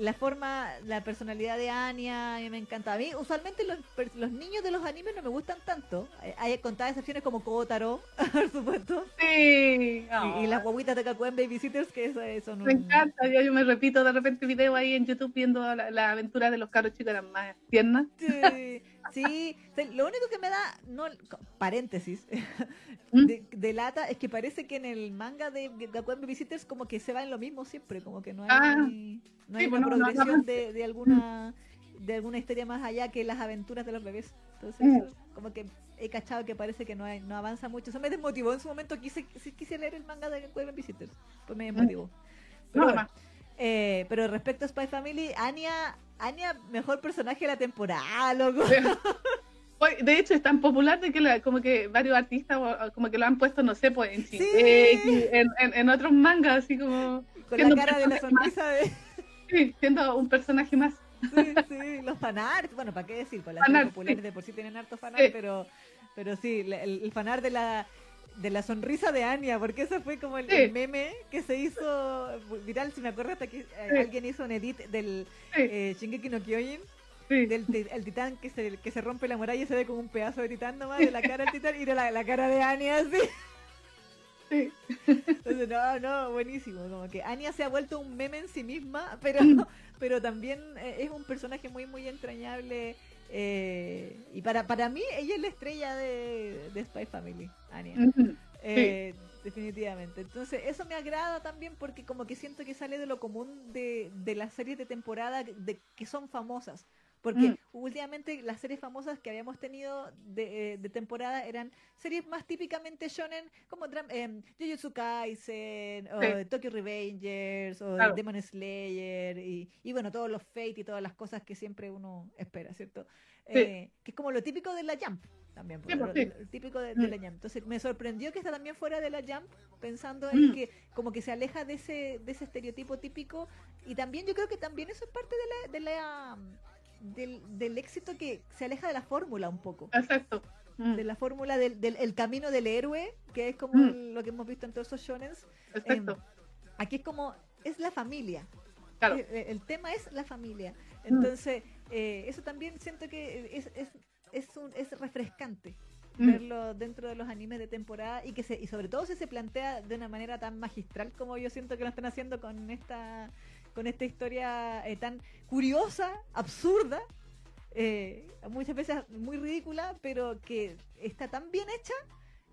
la forma, la personalidad de Anya, a mí me encanta. A mí, usualmente los, los niños de los animes no me gustan tanto. Eh, Hay contadas excepciones como Kotaro, por supuesto. Sí. Y, y las guaguitas de Kakuen Babysitters, que eso, eh, son Me encanta, yo, yo me repito de repente video ahí en YouTube viendo la, la aventura de los cabros chicos, eran más tiernas. Sí, sí. O sea, lo único que me da, no, paréntesis, ¿Mm? de, de lata es que parece que en el manga de Gakuen Babysitters como que se va en lo mismo siempre, como que no hay, Ah, no sí, hay una no, no progresión de, de alguna de alguna historia más allá que las aventuras de los bebés. Entonces, Mm. como que he cachado que parece que no hay, no avanza mucho. Eso me desmotivó en su momento, quise, quise leer el manga de Gakuen Babysitters, pues me desmotivó. Pero, No, bueno, más. Eh, pero respecto a Spy Family, Anya, Anya, mejor personaje de la temporada, loco. De hecho, es tan popular de que la- como que varios artistas como que lo han puesto, no sé, pues en Sí. En, en, en otros mangas, así como Con la cara de la más, sonrisa de... sí, siendo un personaje más. Sí, sí, los fanarts, bueno, ¿para qué decir? Pues las populares sí. de por sí tienen harto fanart, Sí. pero, pero sí, el, el fanart de la de la sonrisa de Anya, porque ese fue como el, Sí. el meme que se hizo viral, si me acuerdo, hasta que eh, Sí. alguien hizo un edit del Sí, eh, Shingeki no Kyojin, sí. del el titán que se, que se rompe la muralla y se ve como un pedazo de titán nomás de la cara del titán y de la, la cara de Anya así. sí. Entonces, no, no, buenísimo. Como que Anya se ha vuelto un meme en sí misma, pero, Mm. pero también eh, es un personaje muy, muy entrañable. Eh, y para, para mí, ella es la estrella de, de Spy Family, Anya. Eh, Definitivamente. Entonces, eso me agrada también porque como que siento que sale de lo común de, de las series de temporada de, que son famosas. Porque Mm. últimamente las series famosas que habíamos tenido de, eh, de temporada eran series más típicamente shonen, como em, Jujutsu Kaisen, o Sí. Tokyo Revengers, o Claro. Demon Slayer, y, y bueno, todos los Fate y todas las cosas que siempre uno espera, ¿cierto? Sí. Eh, que es como lo típico de la Jump también, pues, Sí, lo- pues, sí. lo típico de, de Mm. la Jump. Entonces me sorprendió que está también fuera de la Jump, pensando en Mm. que como que se aleja de ese, de ese estereotipo típico, y también yo creo que también eso es parte de la, de la del, del éxito que se aleja de la fórmula un poco Exacto. Mm, de la fórmula del, del el camino del héroe que es como Mm. lo que hemos visto en todos esos shonens Exacto. em, aquí es como es la familia Claro. el, el tema es la familia. Mm. Entonces, eh, eso también siento que es, es, es, un- es refrescante verlo dentro de los animes de temporada y que se, y sobre todo si se plantea de una manera tan magistral como yo siento que lo están haciendo con esta con esta historia eh, tan curiosa, absurda, eh, muchas veces muy ridícula, pero que está tan bien hecha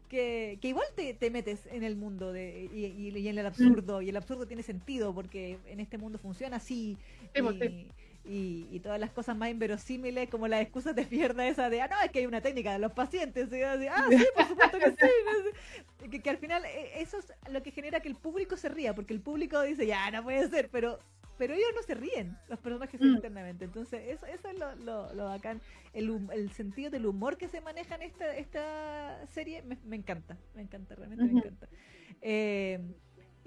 que, que igual te, te metes en el mundo de, y, y- y en el absurdo, y el absurdo tiene sentido porque en este mundo funciona así. Sí, pues, y- y todas las cosas más inverosímiles, como las excusas de mierda esa de, ah, no, es que hay una técnica de los pacientes. y así, ah, sí, por supuesto que sí. que, que al final eh, eso es lo que genera que el público se ría, porque el público dice, ya, no puede ser, pero pero ellos no se ríen, los personajes Mm. internamente. Entonces, eso, eso es lo, lo, lo bacán. El, el sentido del humor que se maneja en esta, esta serie me, me encanta, me encanta, realmente me encanta. Eh,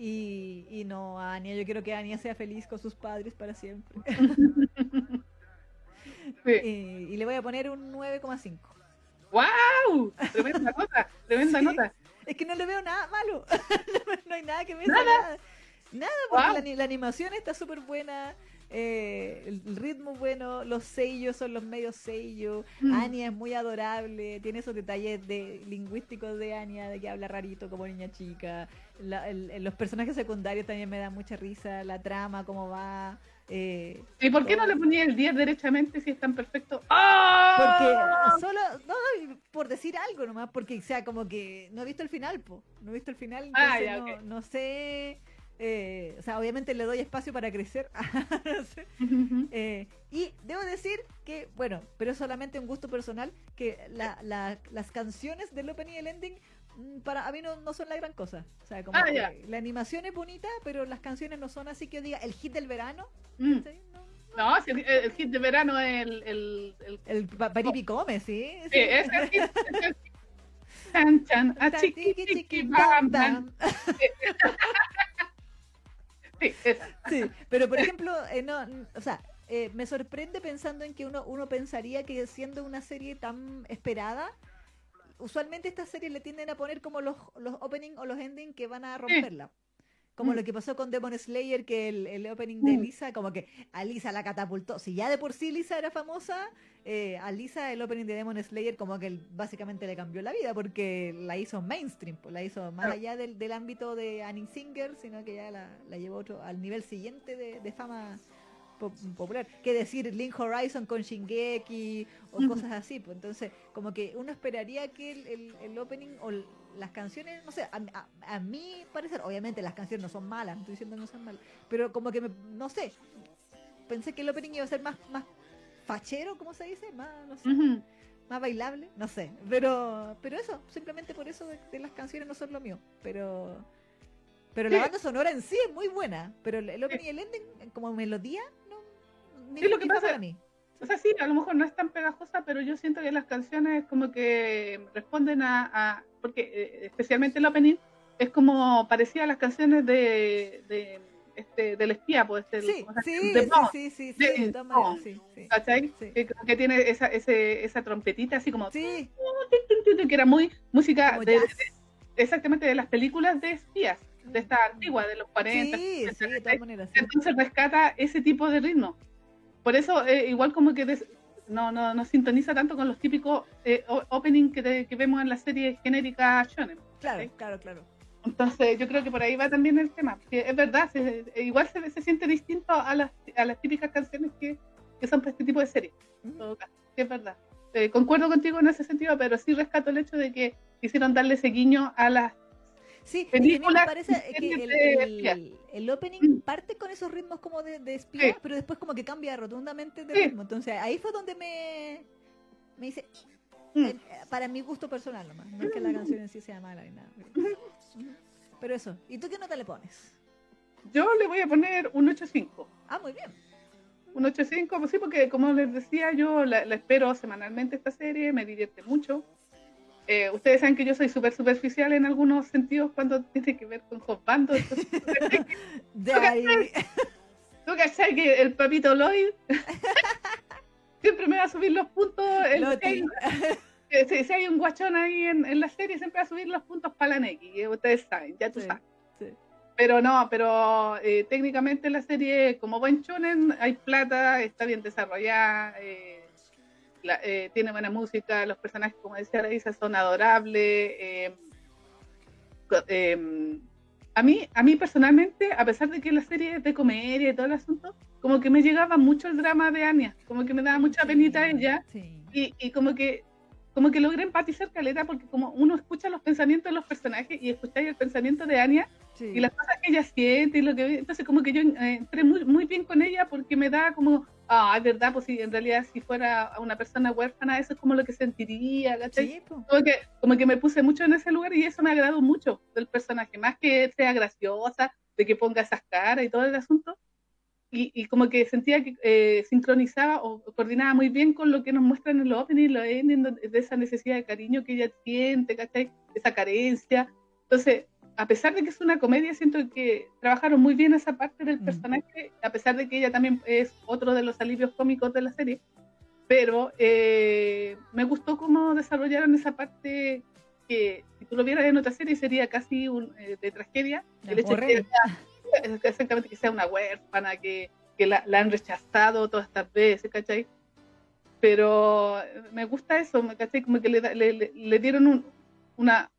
y, y no, Anya, yo quiero que Anya sea feliz con sus padres para siempre. Sí. y, y le voy a poner un 9,5. ¡Wow! Tremenda nota, tremenda Sí. nota. Es que no le veo nada malo. no hay nada que me Nada. nada. Nada, porque Guau. la, la animación está súper buena. Eh, el, ritmo bueno, los sellos son los medios sellos. Mm. Anya es muy adorable, tiene esos detalles de lingüísticos de Anya, de que habla rarito como niña chica. La- el- los personajes secundarios también me dan mucha risa, la trama, cómo va. eh, ¿Y por qué no todo. le ponía el 10 derechamente si es tan perfecto? Porque ¡Ah! solo, no, por decir algo nomás, porque, o sea, como que no he visto el final, po. No he visto el final, Ah, entonces ya, no, ok. no sé. Eh, o sea, obviamente le doy espacio para crecer. No. Eh, y debo decir que, bueno, pero solamente un gusto personal, que la- la- las canciones del opening y el ending mm, para a mí no, no son la gran cosa. O sea, como Ah, que la animación es bonita, pero las canciones no son así que yo diga el hit del verano. Mm. ¿sí? No. No, si el, el hit de verano es el. el, el El pa- Paripi Come, sí. sí, sí. es el hit. es el. Chan, chan, a chiqui, chiqui, bam, bam. Esa. Sí, pero por ejemplo, eh, no, o sea, eh, me sorprende pensando en que uno, uno pensaría que siendo una serie tan esperada, usualmente estas series le tienden a poner como los, los opening o los ending que van a romperla. Como Mm. lo que pasó con Demon Slayer, que el, el opening de Mm. Lisa, como que a Lisa la catapultó. Si ya de por sí Lisa era famosa, eh, a Lisa el opening de Demon Slayer como que básicamente le cambió la vida porque la hizo mainstream, pues, la hizo más Claro. allá del, del ámbito de Annie Singer, sino que ya la, la llevó otro, al nivel siguiente de, de fama po- popular. Que decir Link Horizon con Shingeki o cosas así. Pues entonces, como que uno esperaría que el, el- el opening o las canciones, no sé, a, a, a mi parecer, obviamente las canciones no son malas, no estoy diciendo que no son malas, pero como que me- no sé, pensé que el opening iba a ser más, más fachero, ¿cómo se dice? Más, no sé, más bailable, no sé. Pero, pero eso, simplemente por eso de, de las canciones no son lo mío. Pero, pero la banda sonora en sí es muy buena. Pero el, opening y el ending, como melodía, no. Ni Sí, lo que pasa- para mí. O sea, sí, a lo mejor no es tan pegajosa, pero yo siento que las canciones como que responden a... a- porque eh, especialmente el opening es como parecía a las canciones de, de este, del espía, pues, este, Sí, ¿cómo se sí, De sí, sí, sí, de de todas maneras, Bond. sí, sí. ¿cachai? Sí. Que, que tiene esa, ese, esa trompetita así como... Sí, que era muy música de, exactamente de las películas de espías, de esta antigua, de los 40. Sí, sí, de todas maneras. sí. Entonces rescata ese tipo de ritmo. Por eso, eh, igual como que des- no, no, no sintoniza tanto con los típicos eh, opening que, te- que vemos en las series genéricas shonen. Claro, ¿sí? claro, claro. Entonces, yo creo que por ahí va también el tema. Que es verdad, se- eh, igual se, se siente distinto a las, a las típicas canciones que, que son para este tipo de series. caso. Sí, es verdad. Eh, concuerdo contigo en ese sentido, pero sí rescato el hecho de que quisieron darle ese guiño a las Sí, es que a mí me parece que el, opening Mm. parte con esos ritmos como de, de espía, Sí. pero después como que cambia rotundamente de Sí. ritmo. Entonces ahí fue donde me, me dice, Mm. eh, para mi gusto personal nomás, no es que la canción en sí sea mala ni nada. Pero, eso, ¿y tú qué nota le pones? Yo le voy a poner un 8.5. Ah, muy bien. Un 8.5, pues sí, porque como les decía, yo la, la espero semanalmente esta serie, me divierte mucho. Eh, ustedes saben que yo soy súper superficial en algunos sentidos cuando tiene que ver con entonces, De ahí, ¿Tú cachai que el papito Lloyd siempre me va a subir los puntos? el- si, hay, si- hay un guachón ahí en, en la serie, siempre va a subir los puntos para la Neki, ustedes saben, ya tú Sí, sabes. sí. Pero no, pero eh, técnicamente la serie, como buen shonen, hay plata, está bien desarrollada, eh, la- eh, tiene buena música, los personajes, como decía Larisa, son adorables. eh, eh, a mí, a mí personalmente, a pesar de que la serie es de comedia y todo el asunto, como que me llegaba mucho el drama de Anya, como que me daba mucha penita Sí, ella Sí. y, y como que como que logré empatizar caleta porque como uno escucha los pensamientos de los personajes y escucháis el pensamiento de Anya sí. y las cosas que ella siente y lo que entonces como que yo eh, entré muy, muy bien con ella porque me da como ah es verdad pues si en realidad si fuera una persona huérfana eso es como lo que sentiría ¿cachai? Sí, po. como que como que me puse mucho en ese lugar y eso me agradó mucho del personaje más que sea graciosa de que ponga esas caras y todo el asunto y, y como que sentía que eh, sincronizaba o coordinaba muy bien con lo que nos muestran en los openings, los endings, donde- de esa necesidad de cariño que ella siente, ¿cachai? Esa carencia. Entonces, a pesar de que es una comedia, siento que trabajaron muy bien esa parte del Mm. personaje, a pesar de que ella también es otro de los alivios cómicos de la serie. Pero eh, me gustó cómo desarrollaron esa parte que, si tú lo vieras en otra serie, sería casi un, eh, de tragedia. El hecho de que sea- exactamente que sea una huérfana, que, que la, la han rechazado todas estas veces, ¿cachai? Pero eh, me gusta eso, ¿me ¿cachai? Como que le, le- le dieron un- una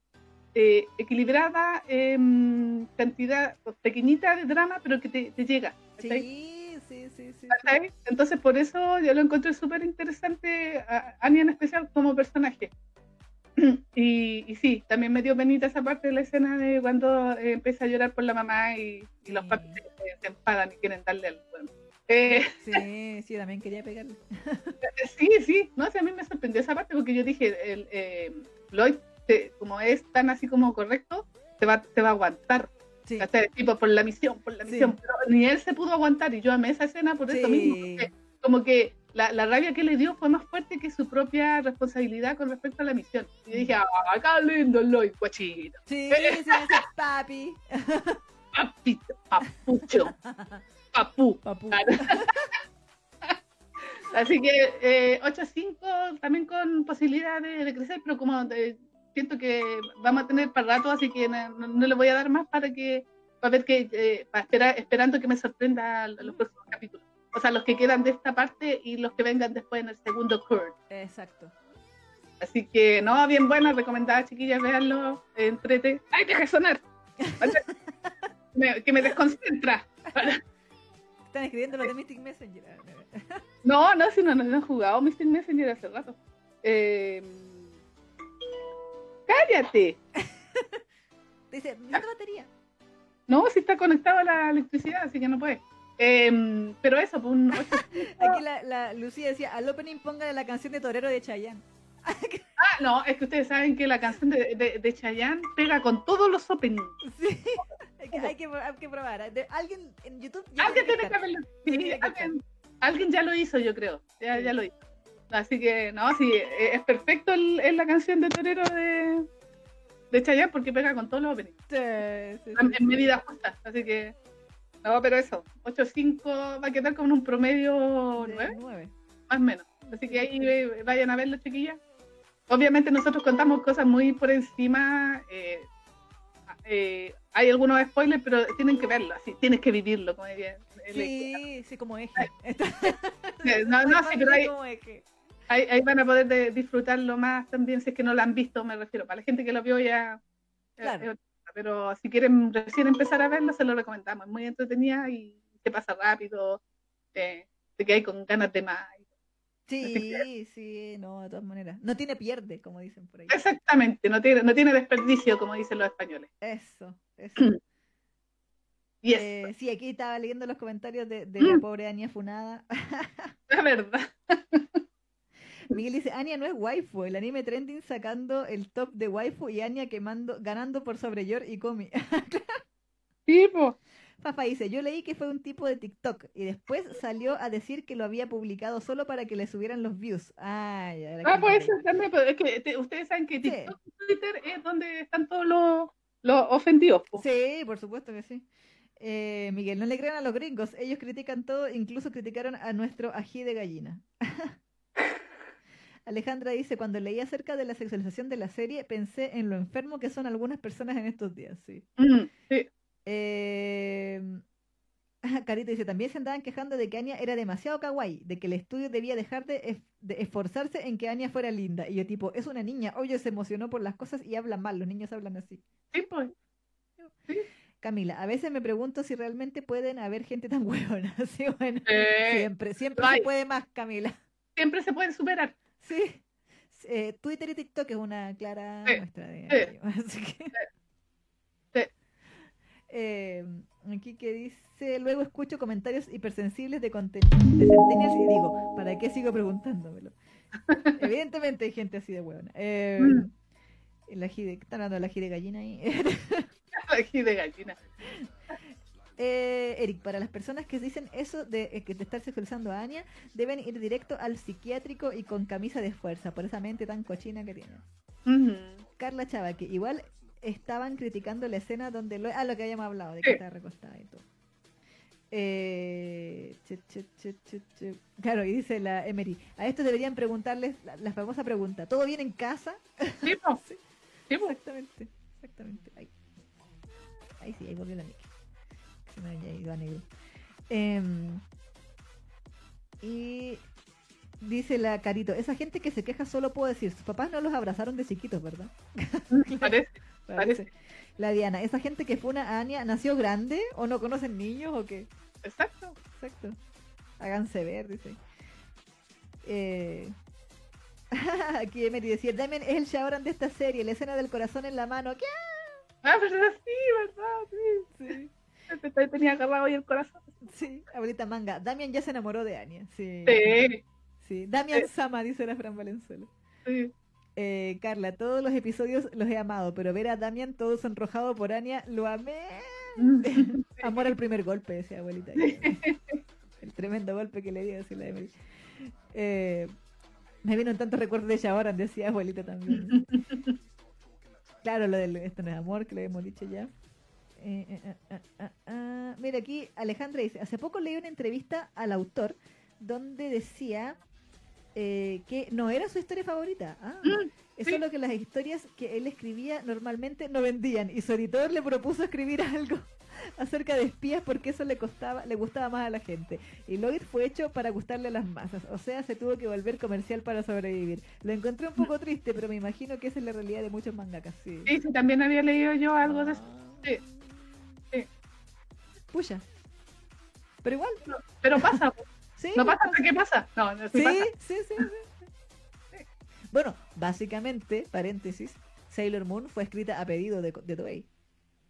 eh, equilibrada em, cantidad pequeñita de drama, pero que te, te llega. Sí, sí, sí, sí. sí. Entonces, por eso yo lo encontré súper interesante, a Anya en especial, como personaje. Y, y sí, también me dio penita esa parte de la escena de cuando eh, empieza a llorar por la mamá y, y los Sí. papis se, se enfadan y quieren darle al bueno. Eh, Sí, sí, también quería pegarle. sí, sí, no sé, a mí me sorprendió esa parte porque yo dije, el, eh, Lloyd, te- como es tan así como correcto, te va, te va a aguantar. Sí. Tipo, por la misión, por la Sí. misión. Pero ni él se pudo aguantar y yo amé esa escena por eso Sí. mismo. porque como que la, la rabia que le dio fue más fuerte que su propia responsabilidad con respecto a la misión. Y dije, ah, qué lindo Lloyd, guachito, sí, sí, papi. papito, papucho, papú. Papu. Así que eh, 8-5 también con posibilidad de, de crecer, pero como de- siento que vamos a tener para rato, así que no, no- no le voy a dar más para que para ver que, eh, para esperar, esperando que me sorprenda los próximos capítulos. O sea, los que quedan de esta parte y los que vengan después en el segundo curve. Exacto. Así que, no, bien buena, recomendada, chiquillas, veanlo, entrete. ¡Ay, deja de sonar! que me desconcentra. Están escribiendo los de Mystic Messenger. no, no, si no, no, han jugado Mystic Messenger hace rato. Eh... ¡Cállate! Dice, ¿no batería? No, si está conectado a la electricidad, así que no puede. Eh, pero eso, pues un Aquí la, la, Lucía decía, al opening póngale la canción de Torero de Chayanne. ah, no, es que ustedes saben que la canción de, de, de Chayanne pega con todos los openings. Sí, hay que, hay que, hay que probar. alguien en YouTube... Alguien tiene que. Sí, alguien, alguien, ya lo hizo, yo creo. Ya, ya lo hizo. Así que, no, sí, e, es perfecto el, la canción de Torero de, de Chayanne porque pega con todos los openings. Sí, sí, en, medida justa. Así que, no, pero eso, 8.5 va a quedar con un promedio 9, 9. Más o menos. Así que ahí vayan a verlo, chiquillas. Obviamente nosotros contamos cosas muy por encima. Eh, eh, hay algunos spoilers, pero tienen que verlo, así, tienes que vivirlo. Como sí, sí, como eje. no, no, sí, pero ahí, ahí, van a poder disfrutarlo más también, si es que no lo han visto, me refiero. Para la gente que lo vio ya. Claro. pero si quieren recién empezar a verlo, se lo recomendamos. Es muy entretenida y se pasa rápido. Eh, que hay con ganas de más. Sí, sí, no, de todas maneras. No tiene pierde, como dicen por ahí. Exactamente, no tiene, no tiene desperdicio, como dicen los españoles. Eso, eso. y eh, sí, aquí estaba leyendo los comentarios de, la mm. pobre Ania Funada. La verdad. Miguel dice, Anya no es waifu, el anime trending sacando el top de waifu y Anya quemando, ganando por sobre Yor y Komi. pues. Fafa dice, yo leí que fue un tipo de TikTok y después salió a decir que lo había publicado solo para que le subieran los views. Ah, ya, ah pues también, es que ustedes saben que TikTok y Twitter es donde están todos los, los ofendidos. Sí, por supuesto que sí. Eh, Miguel, no le crean a los gringos, ellos critican todo, incluso criticaron a nuestro ají de gallina. Alejandra dice, cuando leí acerca de la sexualización de la serie, pensé en lo enfermo que son algunas personas en estos días, sí. Mm, sí. Eh, Carita dice, también se andaban quejando de que Anya era demasiado kawaii, de que el estudio debía dejar de, esforzarse en que Anya fuera linda. Y yo tipo, es una niña, oye, se emocionó por las cosas y habla mal, los niños hablan así. Sí, pues. Camila, a veces me pregunto si realmente pueden haber gente tan buena. Sí, bueno, siempre, siempre se puede más, Camila. Siempre se puede superar. Sí. Eh, Twitter y TikTok es una clara muestra de Así que... Eh, aquí que dice, luego escucho comentarios hipersensibles de contenido de y digo, ¿para qué sigo preguntándomelo? Evidentemente hay gente así de buena. Eh, mm. La de, ¿Están hablando de la de gallina ahí? la de gallina. Eh, Eric, para las personas que dicen eso de eh, que te estás sexualizando a Anya, deben ir directo al psiquiátrico y con camisa de fuerza, por esa mente tan cochina que tienen. Carla Chava, que igual estaban criticando la escena donde lo, ah, lo que habíamos hablado, de que estaba recostada y todo. Eh, claro, y dice la Emery, a estos deberían preguntarles la, famosa pregunta, ¿todo bien en casa? Sí, sí. Exactamente, exactamente. Ahí. ahí sí, ahí volvió la Nick. Se me había ido a negro. Em, y dice la Carito, esa gente que se queja solo puedo decir, sus papás no los abrazaron de chiquitos, ¿verdad? Parece. La Diana, esa gente que fue una Ania, ¿nació grande o no conocen niños o qué? Exacto. Exacto. Háganse ver, dice. Eh... Aquí Emery decía, Damien es el Shaoran de esta serie, la escena del corazón en la mano. ¿Qué? Ah, verdad, sí, verdad, sí. sí. Tenía agarrado ahí el corazón. Sí, abuelita manga. Damian ya se enamoró de Anya. Sí. Sí. sí. Damian Sama, dice la Fran Valenzuela. Sí. Eh, Carla, todos los episodios los he amado, pero ver a Damian todo sonrojado por Anya, lo amé. Amor al primer golpe, decía abuelita. El tremendo golpe que le dio, decía la Emily. Eh, me vino tantos recuerdos de Shaoran, decía abuelita también. Claro, lo de esto no es amor, que lo hemos dicho ya. Eh, ah, mira, aquí Alejandra dice, hace poco leí una entrevista al autor donde decía eh, que no era su historia favorita. Ah, mm, es solo que las historias que él escribía normalmente no vendían y su editor le propuso escribir algo acerca de espías porque eso le costaba, le gustaba más a la gente. Y Lloyd fue hecho para gustarle a las masas, o sea, se tuvo que volver comercial para sobrevivir. Lo encontré un poco triste, pero me imagino que esa es la realidad de muchos mangakas. Sí, Sí, sí, también había leído yo algo de eso. Sí. Sí. Puya. Pero igual, Pero pasa, sí. no pasa hasta qué pasa. No, no sí, Sí, pasa. sí, sí, sí. Bueno, básicamente, paréntesis, Sailor Moon fue escrita a pedido de, de Toei.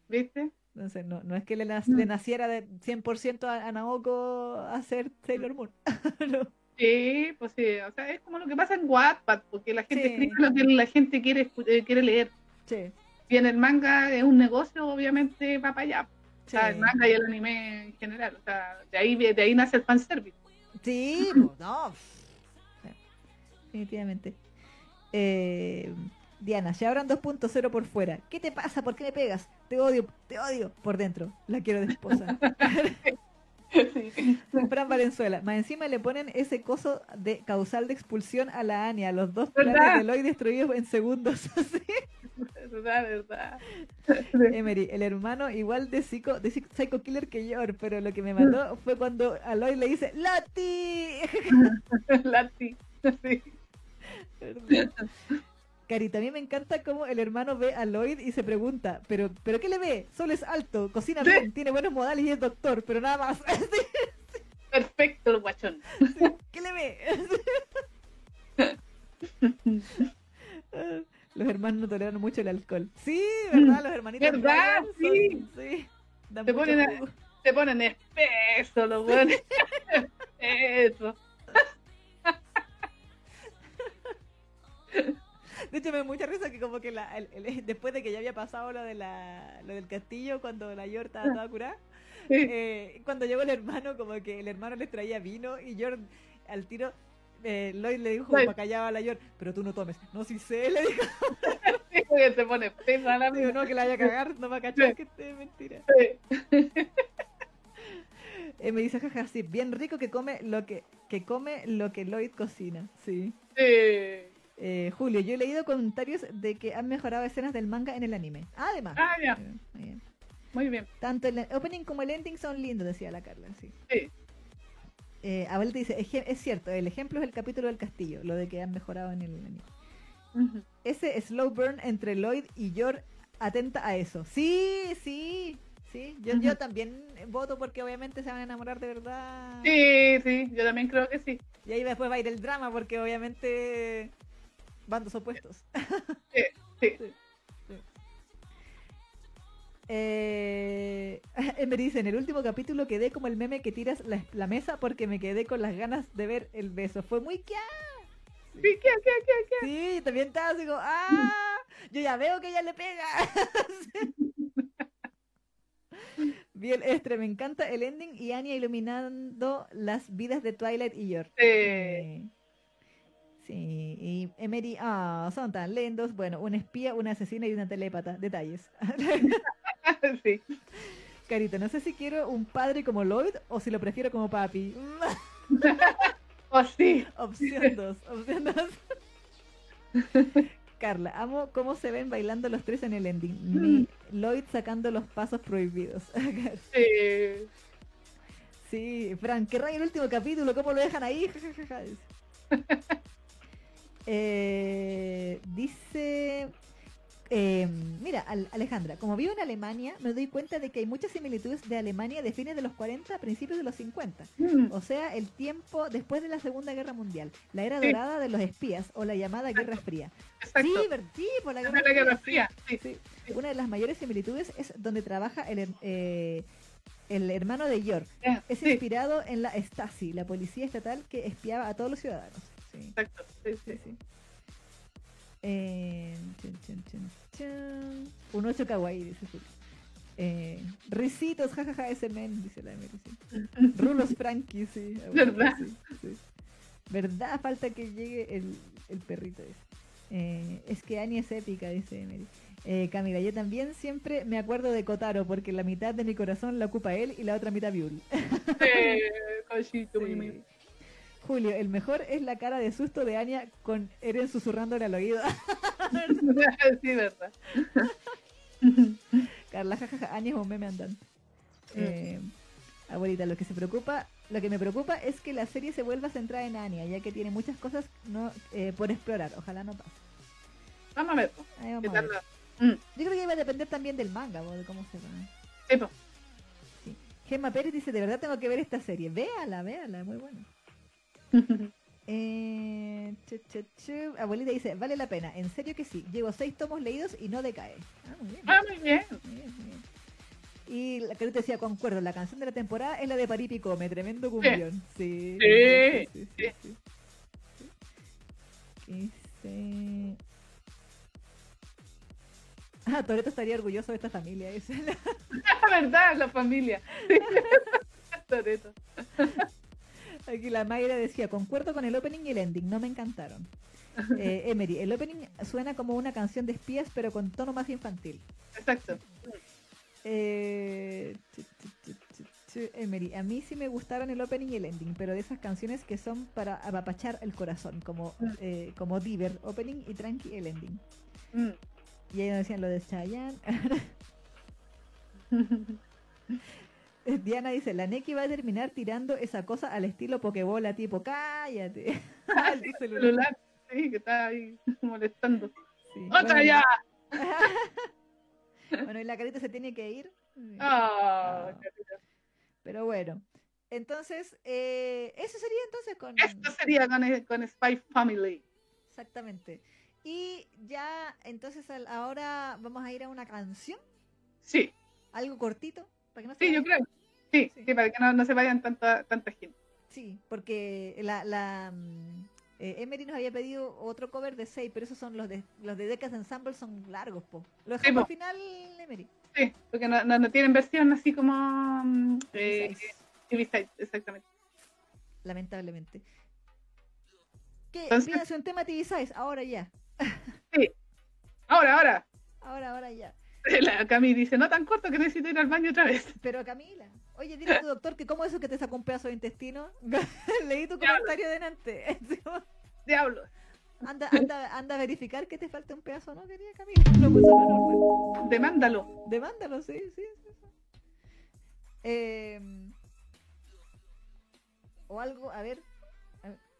¿Viste? Entonces, no, no es que le, nac- le naciera de 100% a, a Naoko hacer Sailor Moon. No. Sí, pues sí, o sea, es como lo que pasa en Wattpad, porque la gente Sí. escribe lo que la gente quiere, eh, quiere leer. Sí, Y en el manga es un negocio, obviamente va para allá. O sí. sea, el manga y el anime en general. O sea, de ahí, de ahí nace el fanservice. Sí, po, no. Definitivamente. Eh, Diana, ya abran 2.0 por fuera. ¿Qué te pasa? ¿Por qué me pegas? Te odio, te odio. Por dentro. La quiero de esposa. Sí. Fran Valenzuela. Más encima le ponen ese coso de causal de expulsión a la Anya. Los dos ¿Verdad? planes de Eloy destruidos en segundos. Sí. verdad, verdad. Emery, el hermano igual de Psycho, de Psy- Psycho Killer que Yor, pero lo que me mató fue cuando Aloy le dice ¡Lati! Lati. Sí. Carita, a mí me encanta cómo el hermano ve a Lloyd y se pregunta, ¿pero, ¿pero qué le ve? Solo es alto, cocina Sí. bien, tiene buenos modales y es doctor, pero nada más. Perfecto el guachón. ¿Qué le ve? Los hermanos no toleran mucho el alcohol. Sí, ¿verdad? Los hermanitos. ¿Verdad? Sí. son- sí. Dan Se ponen a-. Se ponen espesos los buenos. Eso. De hecho, me da mucha risa que como que la, el- el- después de que ya había pasado lo, de la, lo del castillo, cuando la Yor estaba toda curada, Sí. eh, cuando llegó el hermano, como que el hermano les traía vino y Yor al tiro, eh, Lloyd le dijo para callar a la Yor, pero tú no tomes. No, si sé, le dijo, Sí, porque se pone espesa la digo, no, que la vaya a cagar, no va a cachar que esté mentira. Sí. Eh, me dice, jaja, sí, bien rico que come lo que, que come lo que Lloyd cocina, sí. Sí. Eh, Julio, yo he leído comentarios de que han mejorado escenas del manga en el anime. Además. Ah, ya. Eh, muy bien. Muy bien. Tanto el opening como el ending son lindos, decía la Carla, sí. Sí. Eh, Abel te dice, "Eje- es cierto, el ejemplo es el capítulo del castillo, lo de que han mejorado en el anime. Ese slow burn entre Lloyd y Yor atenta a eso. Sí, sí, sí. Yo, yo también voto porque obviamente se van a enamorar de verdad. Sí, sí, yo también creo que sí. Y ahí después va a ir el drama porque obviamente bandos opuestos. Sí, sí. Eh, me dice, en el último capítulo quedé como el meme que tiras la, la mesa porque me quedé con las ganas de ver el beso. Fue muy que Sí, ¿qué, qué, qué, qué? Sí, también estaba así como, ¡ah! Yo ya veo que ella le pega. Bien, Estre, me encanta el ending y Anya iluminando las vidas de Twilight y Yor. Sí. Eh, Sí, y Emery, ah, son tan lindos. Bueno, un espía, una asesina y una telépata. Detalles. sí. Carita, no sé si quiero un padre como Lloyd o si lo prefiero como papi. Oh, sí. opción 2, opción 2. Carla, amo cómo se ven bailando los tres en el ending. Lloyd sacando los pasos prohibidos. Sí. sí, Fran, qué rayo el último capítulo, ¿cómo lo dejan ahí? Eh, dice, eh, mira, Al- Alejandra, como vivo en Alemania, me doy cuenta de que hay muchas similitudes de Alemania de fines de los 40 a principios de los 50. Mm, O sea, el tiempo después de la Segunda Guerra Mundial, la era Sí. dorada de los espías o la llamada Guerra Fría. Exacto. Sí, ver- sí, por la La Guerra, Guerra Fría. Fría. Sí. Sí. Una de las mayores similitudes es donde trabaja el, eh, el hermano de York. Es inspirado en la Stasi, la policía estatal que espiaba a todos los ciudadanos. Sí, exacto. Sí, sí, sí. Eh, chun, chun, chun. Un 8 kawaii, dice Julio. Eh, risitos, jajaja, ese men, dice la Emery, sí. Rulos Frankie, sí. ah, ¿Verdad? sí, sí. ¿Verdad? Falta que llegue el, el perrito ese. Eh, es que Annie es épica, dice Emery. Eh, Camila, yo también siempre me acuerdo de Kotaro porque la mitad de mi corazón la ocupa él y la otra mitad Biul. Sí, Julio, el mejor es la cara de susto de Anya con Eren susurrándole al oído. sí, verdad. Carla, jajaja, Anya es un meme andante. Eh, abuelita, lo que se preocupa, lo que me preocupa es que la serie se vuelva centrada en Anya, ya que tiene muchas cosas no eh, por explorar. Ojalá no pase. Vamos a ver. po. Ahí vamos ¿Qué a ver. la- Mm, Yo creo que iba a depender también del manga, de cómo se va. Sí. Gemma Pérez dice, de verdad tengo que ver esta serie. Véala, véala, muy buena. Eh, chu, chu, chu. Abuelita dice, vale la pena. En serio que sí. Llevo seis tomos leídos y no decae. Ah, muy bien. ah, muy bien. muy bien, muy bien. Y la Carita decía, concuerdo, la canción de la temporada es la de Paripi Come, tremendo cumbión. Sí. Sí, sí, sí, sí. Dice... Ah, Toreto estaría orgulloso de esta familia. dice. La verdad, la familia. Toreto. Aquí la Mayra decía, concuerdo con el opening y el ending, no me encantaron. Eh, Emery, el opening suena como una canción de espías, pero con tono más infantil. Exacto. Eh, Emery, a mí sí me gustaron el opening y el ending, pero de esas canciones que son para apapachar el corazón, como, Mm. eh, como Diver, opening y tranqui el ending. Mm. Y ahí nos decían lo de Chayanne. Diana dice, la Neki va a terminar tirando esa cosa al estilo Pokebola, tipo, cállate. Ah, sí, celular. celular. Sí, que está ahí molestando. Sí. ¡Otra Bueno, ya! Bueno, y la carita se tiene que ir. Ah. Pero bueno. Entonces, eh, eso sería entonces con... Esto sería con, con Spy Family. Exactamente. Y ya, entonces al- ahora vamos a ir a una canción, Sí, algo cortito, para que no se sí, yo creo. Sí, Sí. sí, para que no, no se vayan tanta, tanta gente. Sí, porque la, la mm, eh, Emery nos había pedido otro cover de 6, pero esos son los de los de Decas Ensemble son largos, po. Lo Sí, dejamos al final, Emery. Sí, porque no, no, no tienen versión así como mm, eh, exactamente. lamentablemente. ¿Qué? Entonces- un tema TV Size, ahora ya. Ahora, ahora. Ahora, ahora ya. La Cami dice, no tan corto que necesito ir al baño otra vez. Pero Camila, oye, dile a tu doctor que cómo es eso que te sacó un pedazo de intestino. Leí tu Ya. comentario delante. Diablo. anda, anda, anda a verificar que te falta un pedazo, ¿no, querida Camila? No. Demándalo. Demándalo, sí, sí, sí. Eh, o algo, a ver.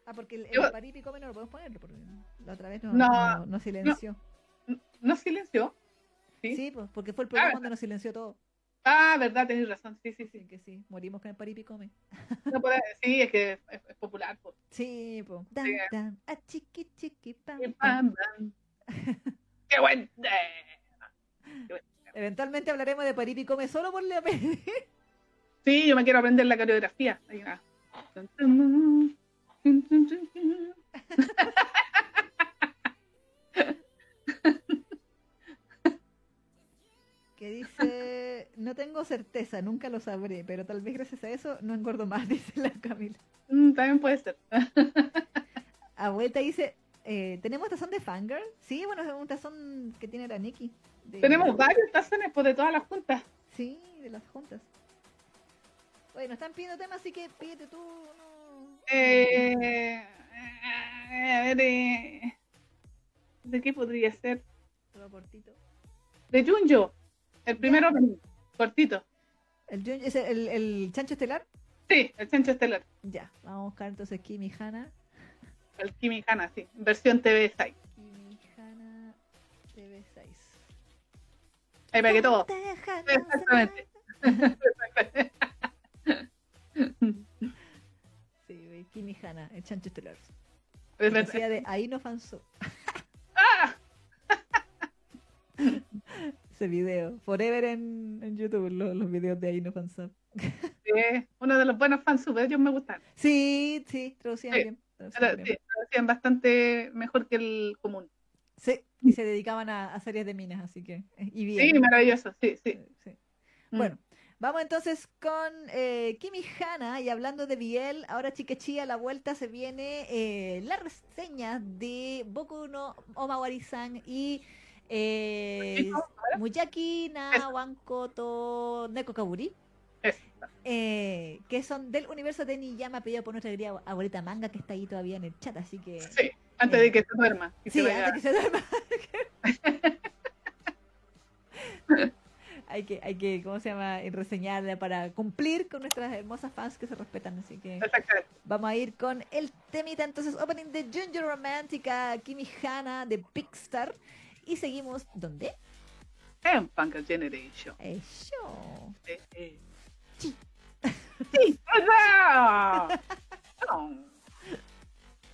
Ah, porque el, el no lo podemos poner, porque la otra vez no, No, no, no silenció. ¿No silenció? Sí, Sí. pues, porque fue el programa Ah, cuando nos silenció todo. Ah, verdad, tenés razón. Sí, sí, sí. que sí, morimos con el paripi come. No sí, es que es, es popular. pues. Sí, pues. Dan, Sí. dan, a chiqui, chiqui, pam. ¡Qué buen! Eventualmente hablaremos de paripi come solo por la. Sí, yo me quiero aprender la coreografía. Ahí va. que dice, no tengo certeza, nunca lo sabré, pero tal vez gracias a eso no engordo más, dice la Camila. Mm, También puede ser. Abuelita dice, eh, ¿tenemos tazón de Fangirl? Sí, bueno, es un tazón que tiene la Nikki. de- Tenemos varios tazones pues, de todas las juntas. Sí, de las juntas. Bueno, están pidiendo temas, así que pídete tú. No... Eh, eh, a ver, eh, ¿de qué podría ser? Todo cortito. De Junjo, el primero cortito. ¿El, Jun- ¿Es el, el chancho estelar? Sí, el chancho estelar. Ya, vamos a buscar entonces Kimi Hana. El Kimi Hana, sí, versión TV Side. Kimi Hana TV6. Ahí para que todo. Exactamente. Sí, Kimi Hana, el chancho estelar. Decía de Aino Fanso. ¡Ah! Ese video. Forever en, en YouTube, lo- los, videos de Aino Fanso. Sí, uno de los buenos fansub, ellos me gustan. Sí, sí, traducían Sí, bien. traducían bien. sí, hacían bastante mejor que el común. Sí, y se dedicaban a, a series de minas, así que. eh, Y bien. Sí, maravilloso, sí, sí. Sí. Mm. Bueno, vamos entonces con eh, Kimi Hana y hablando de Biel, ahora Chiquechía a la vuelta se viene eh, la reseña de Boku no Omawari-san y eh, Muyakina, Wankoto, Neko Kaburi. Eh, que son del universo de Niyama, pedido por nuestra querida abuelita manga que está ahí todavía en el chat, así que. Sí, antes de eh, que se duerma. Sí, antes de que se duerma. hay que, hay que, ¿cómo se llama? Reseñarla para cumplir con nuestras hermosas fans que se respetan. Así que vamos a ir con el temita entonces, opening de Junior Romántica, Kimi Hana de Pixar. Y seguimos, ¿dónde? En Punk Generation. Eso. Eh, eh. Sí. sí,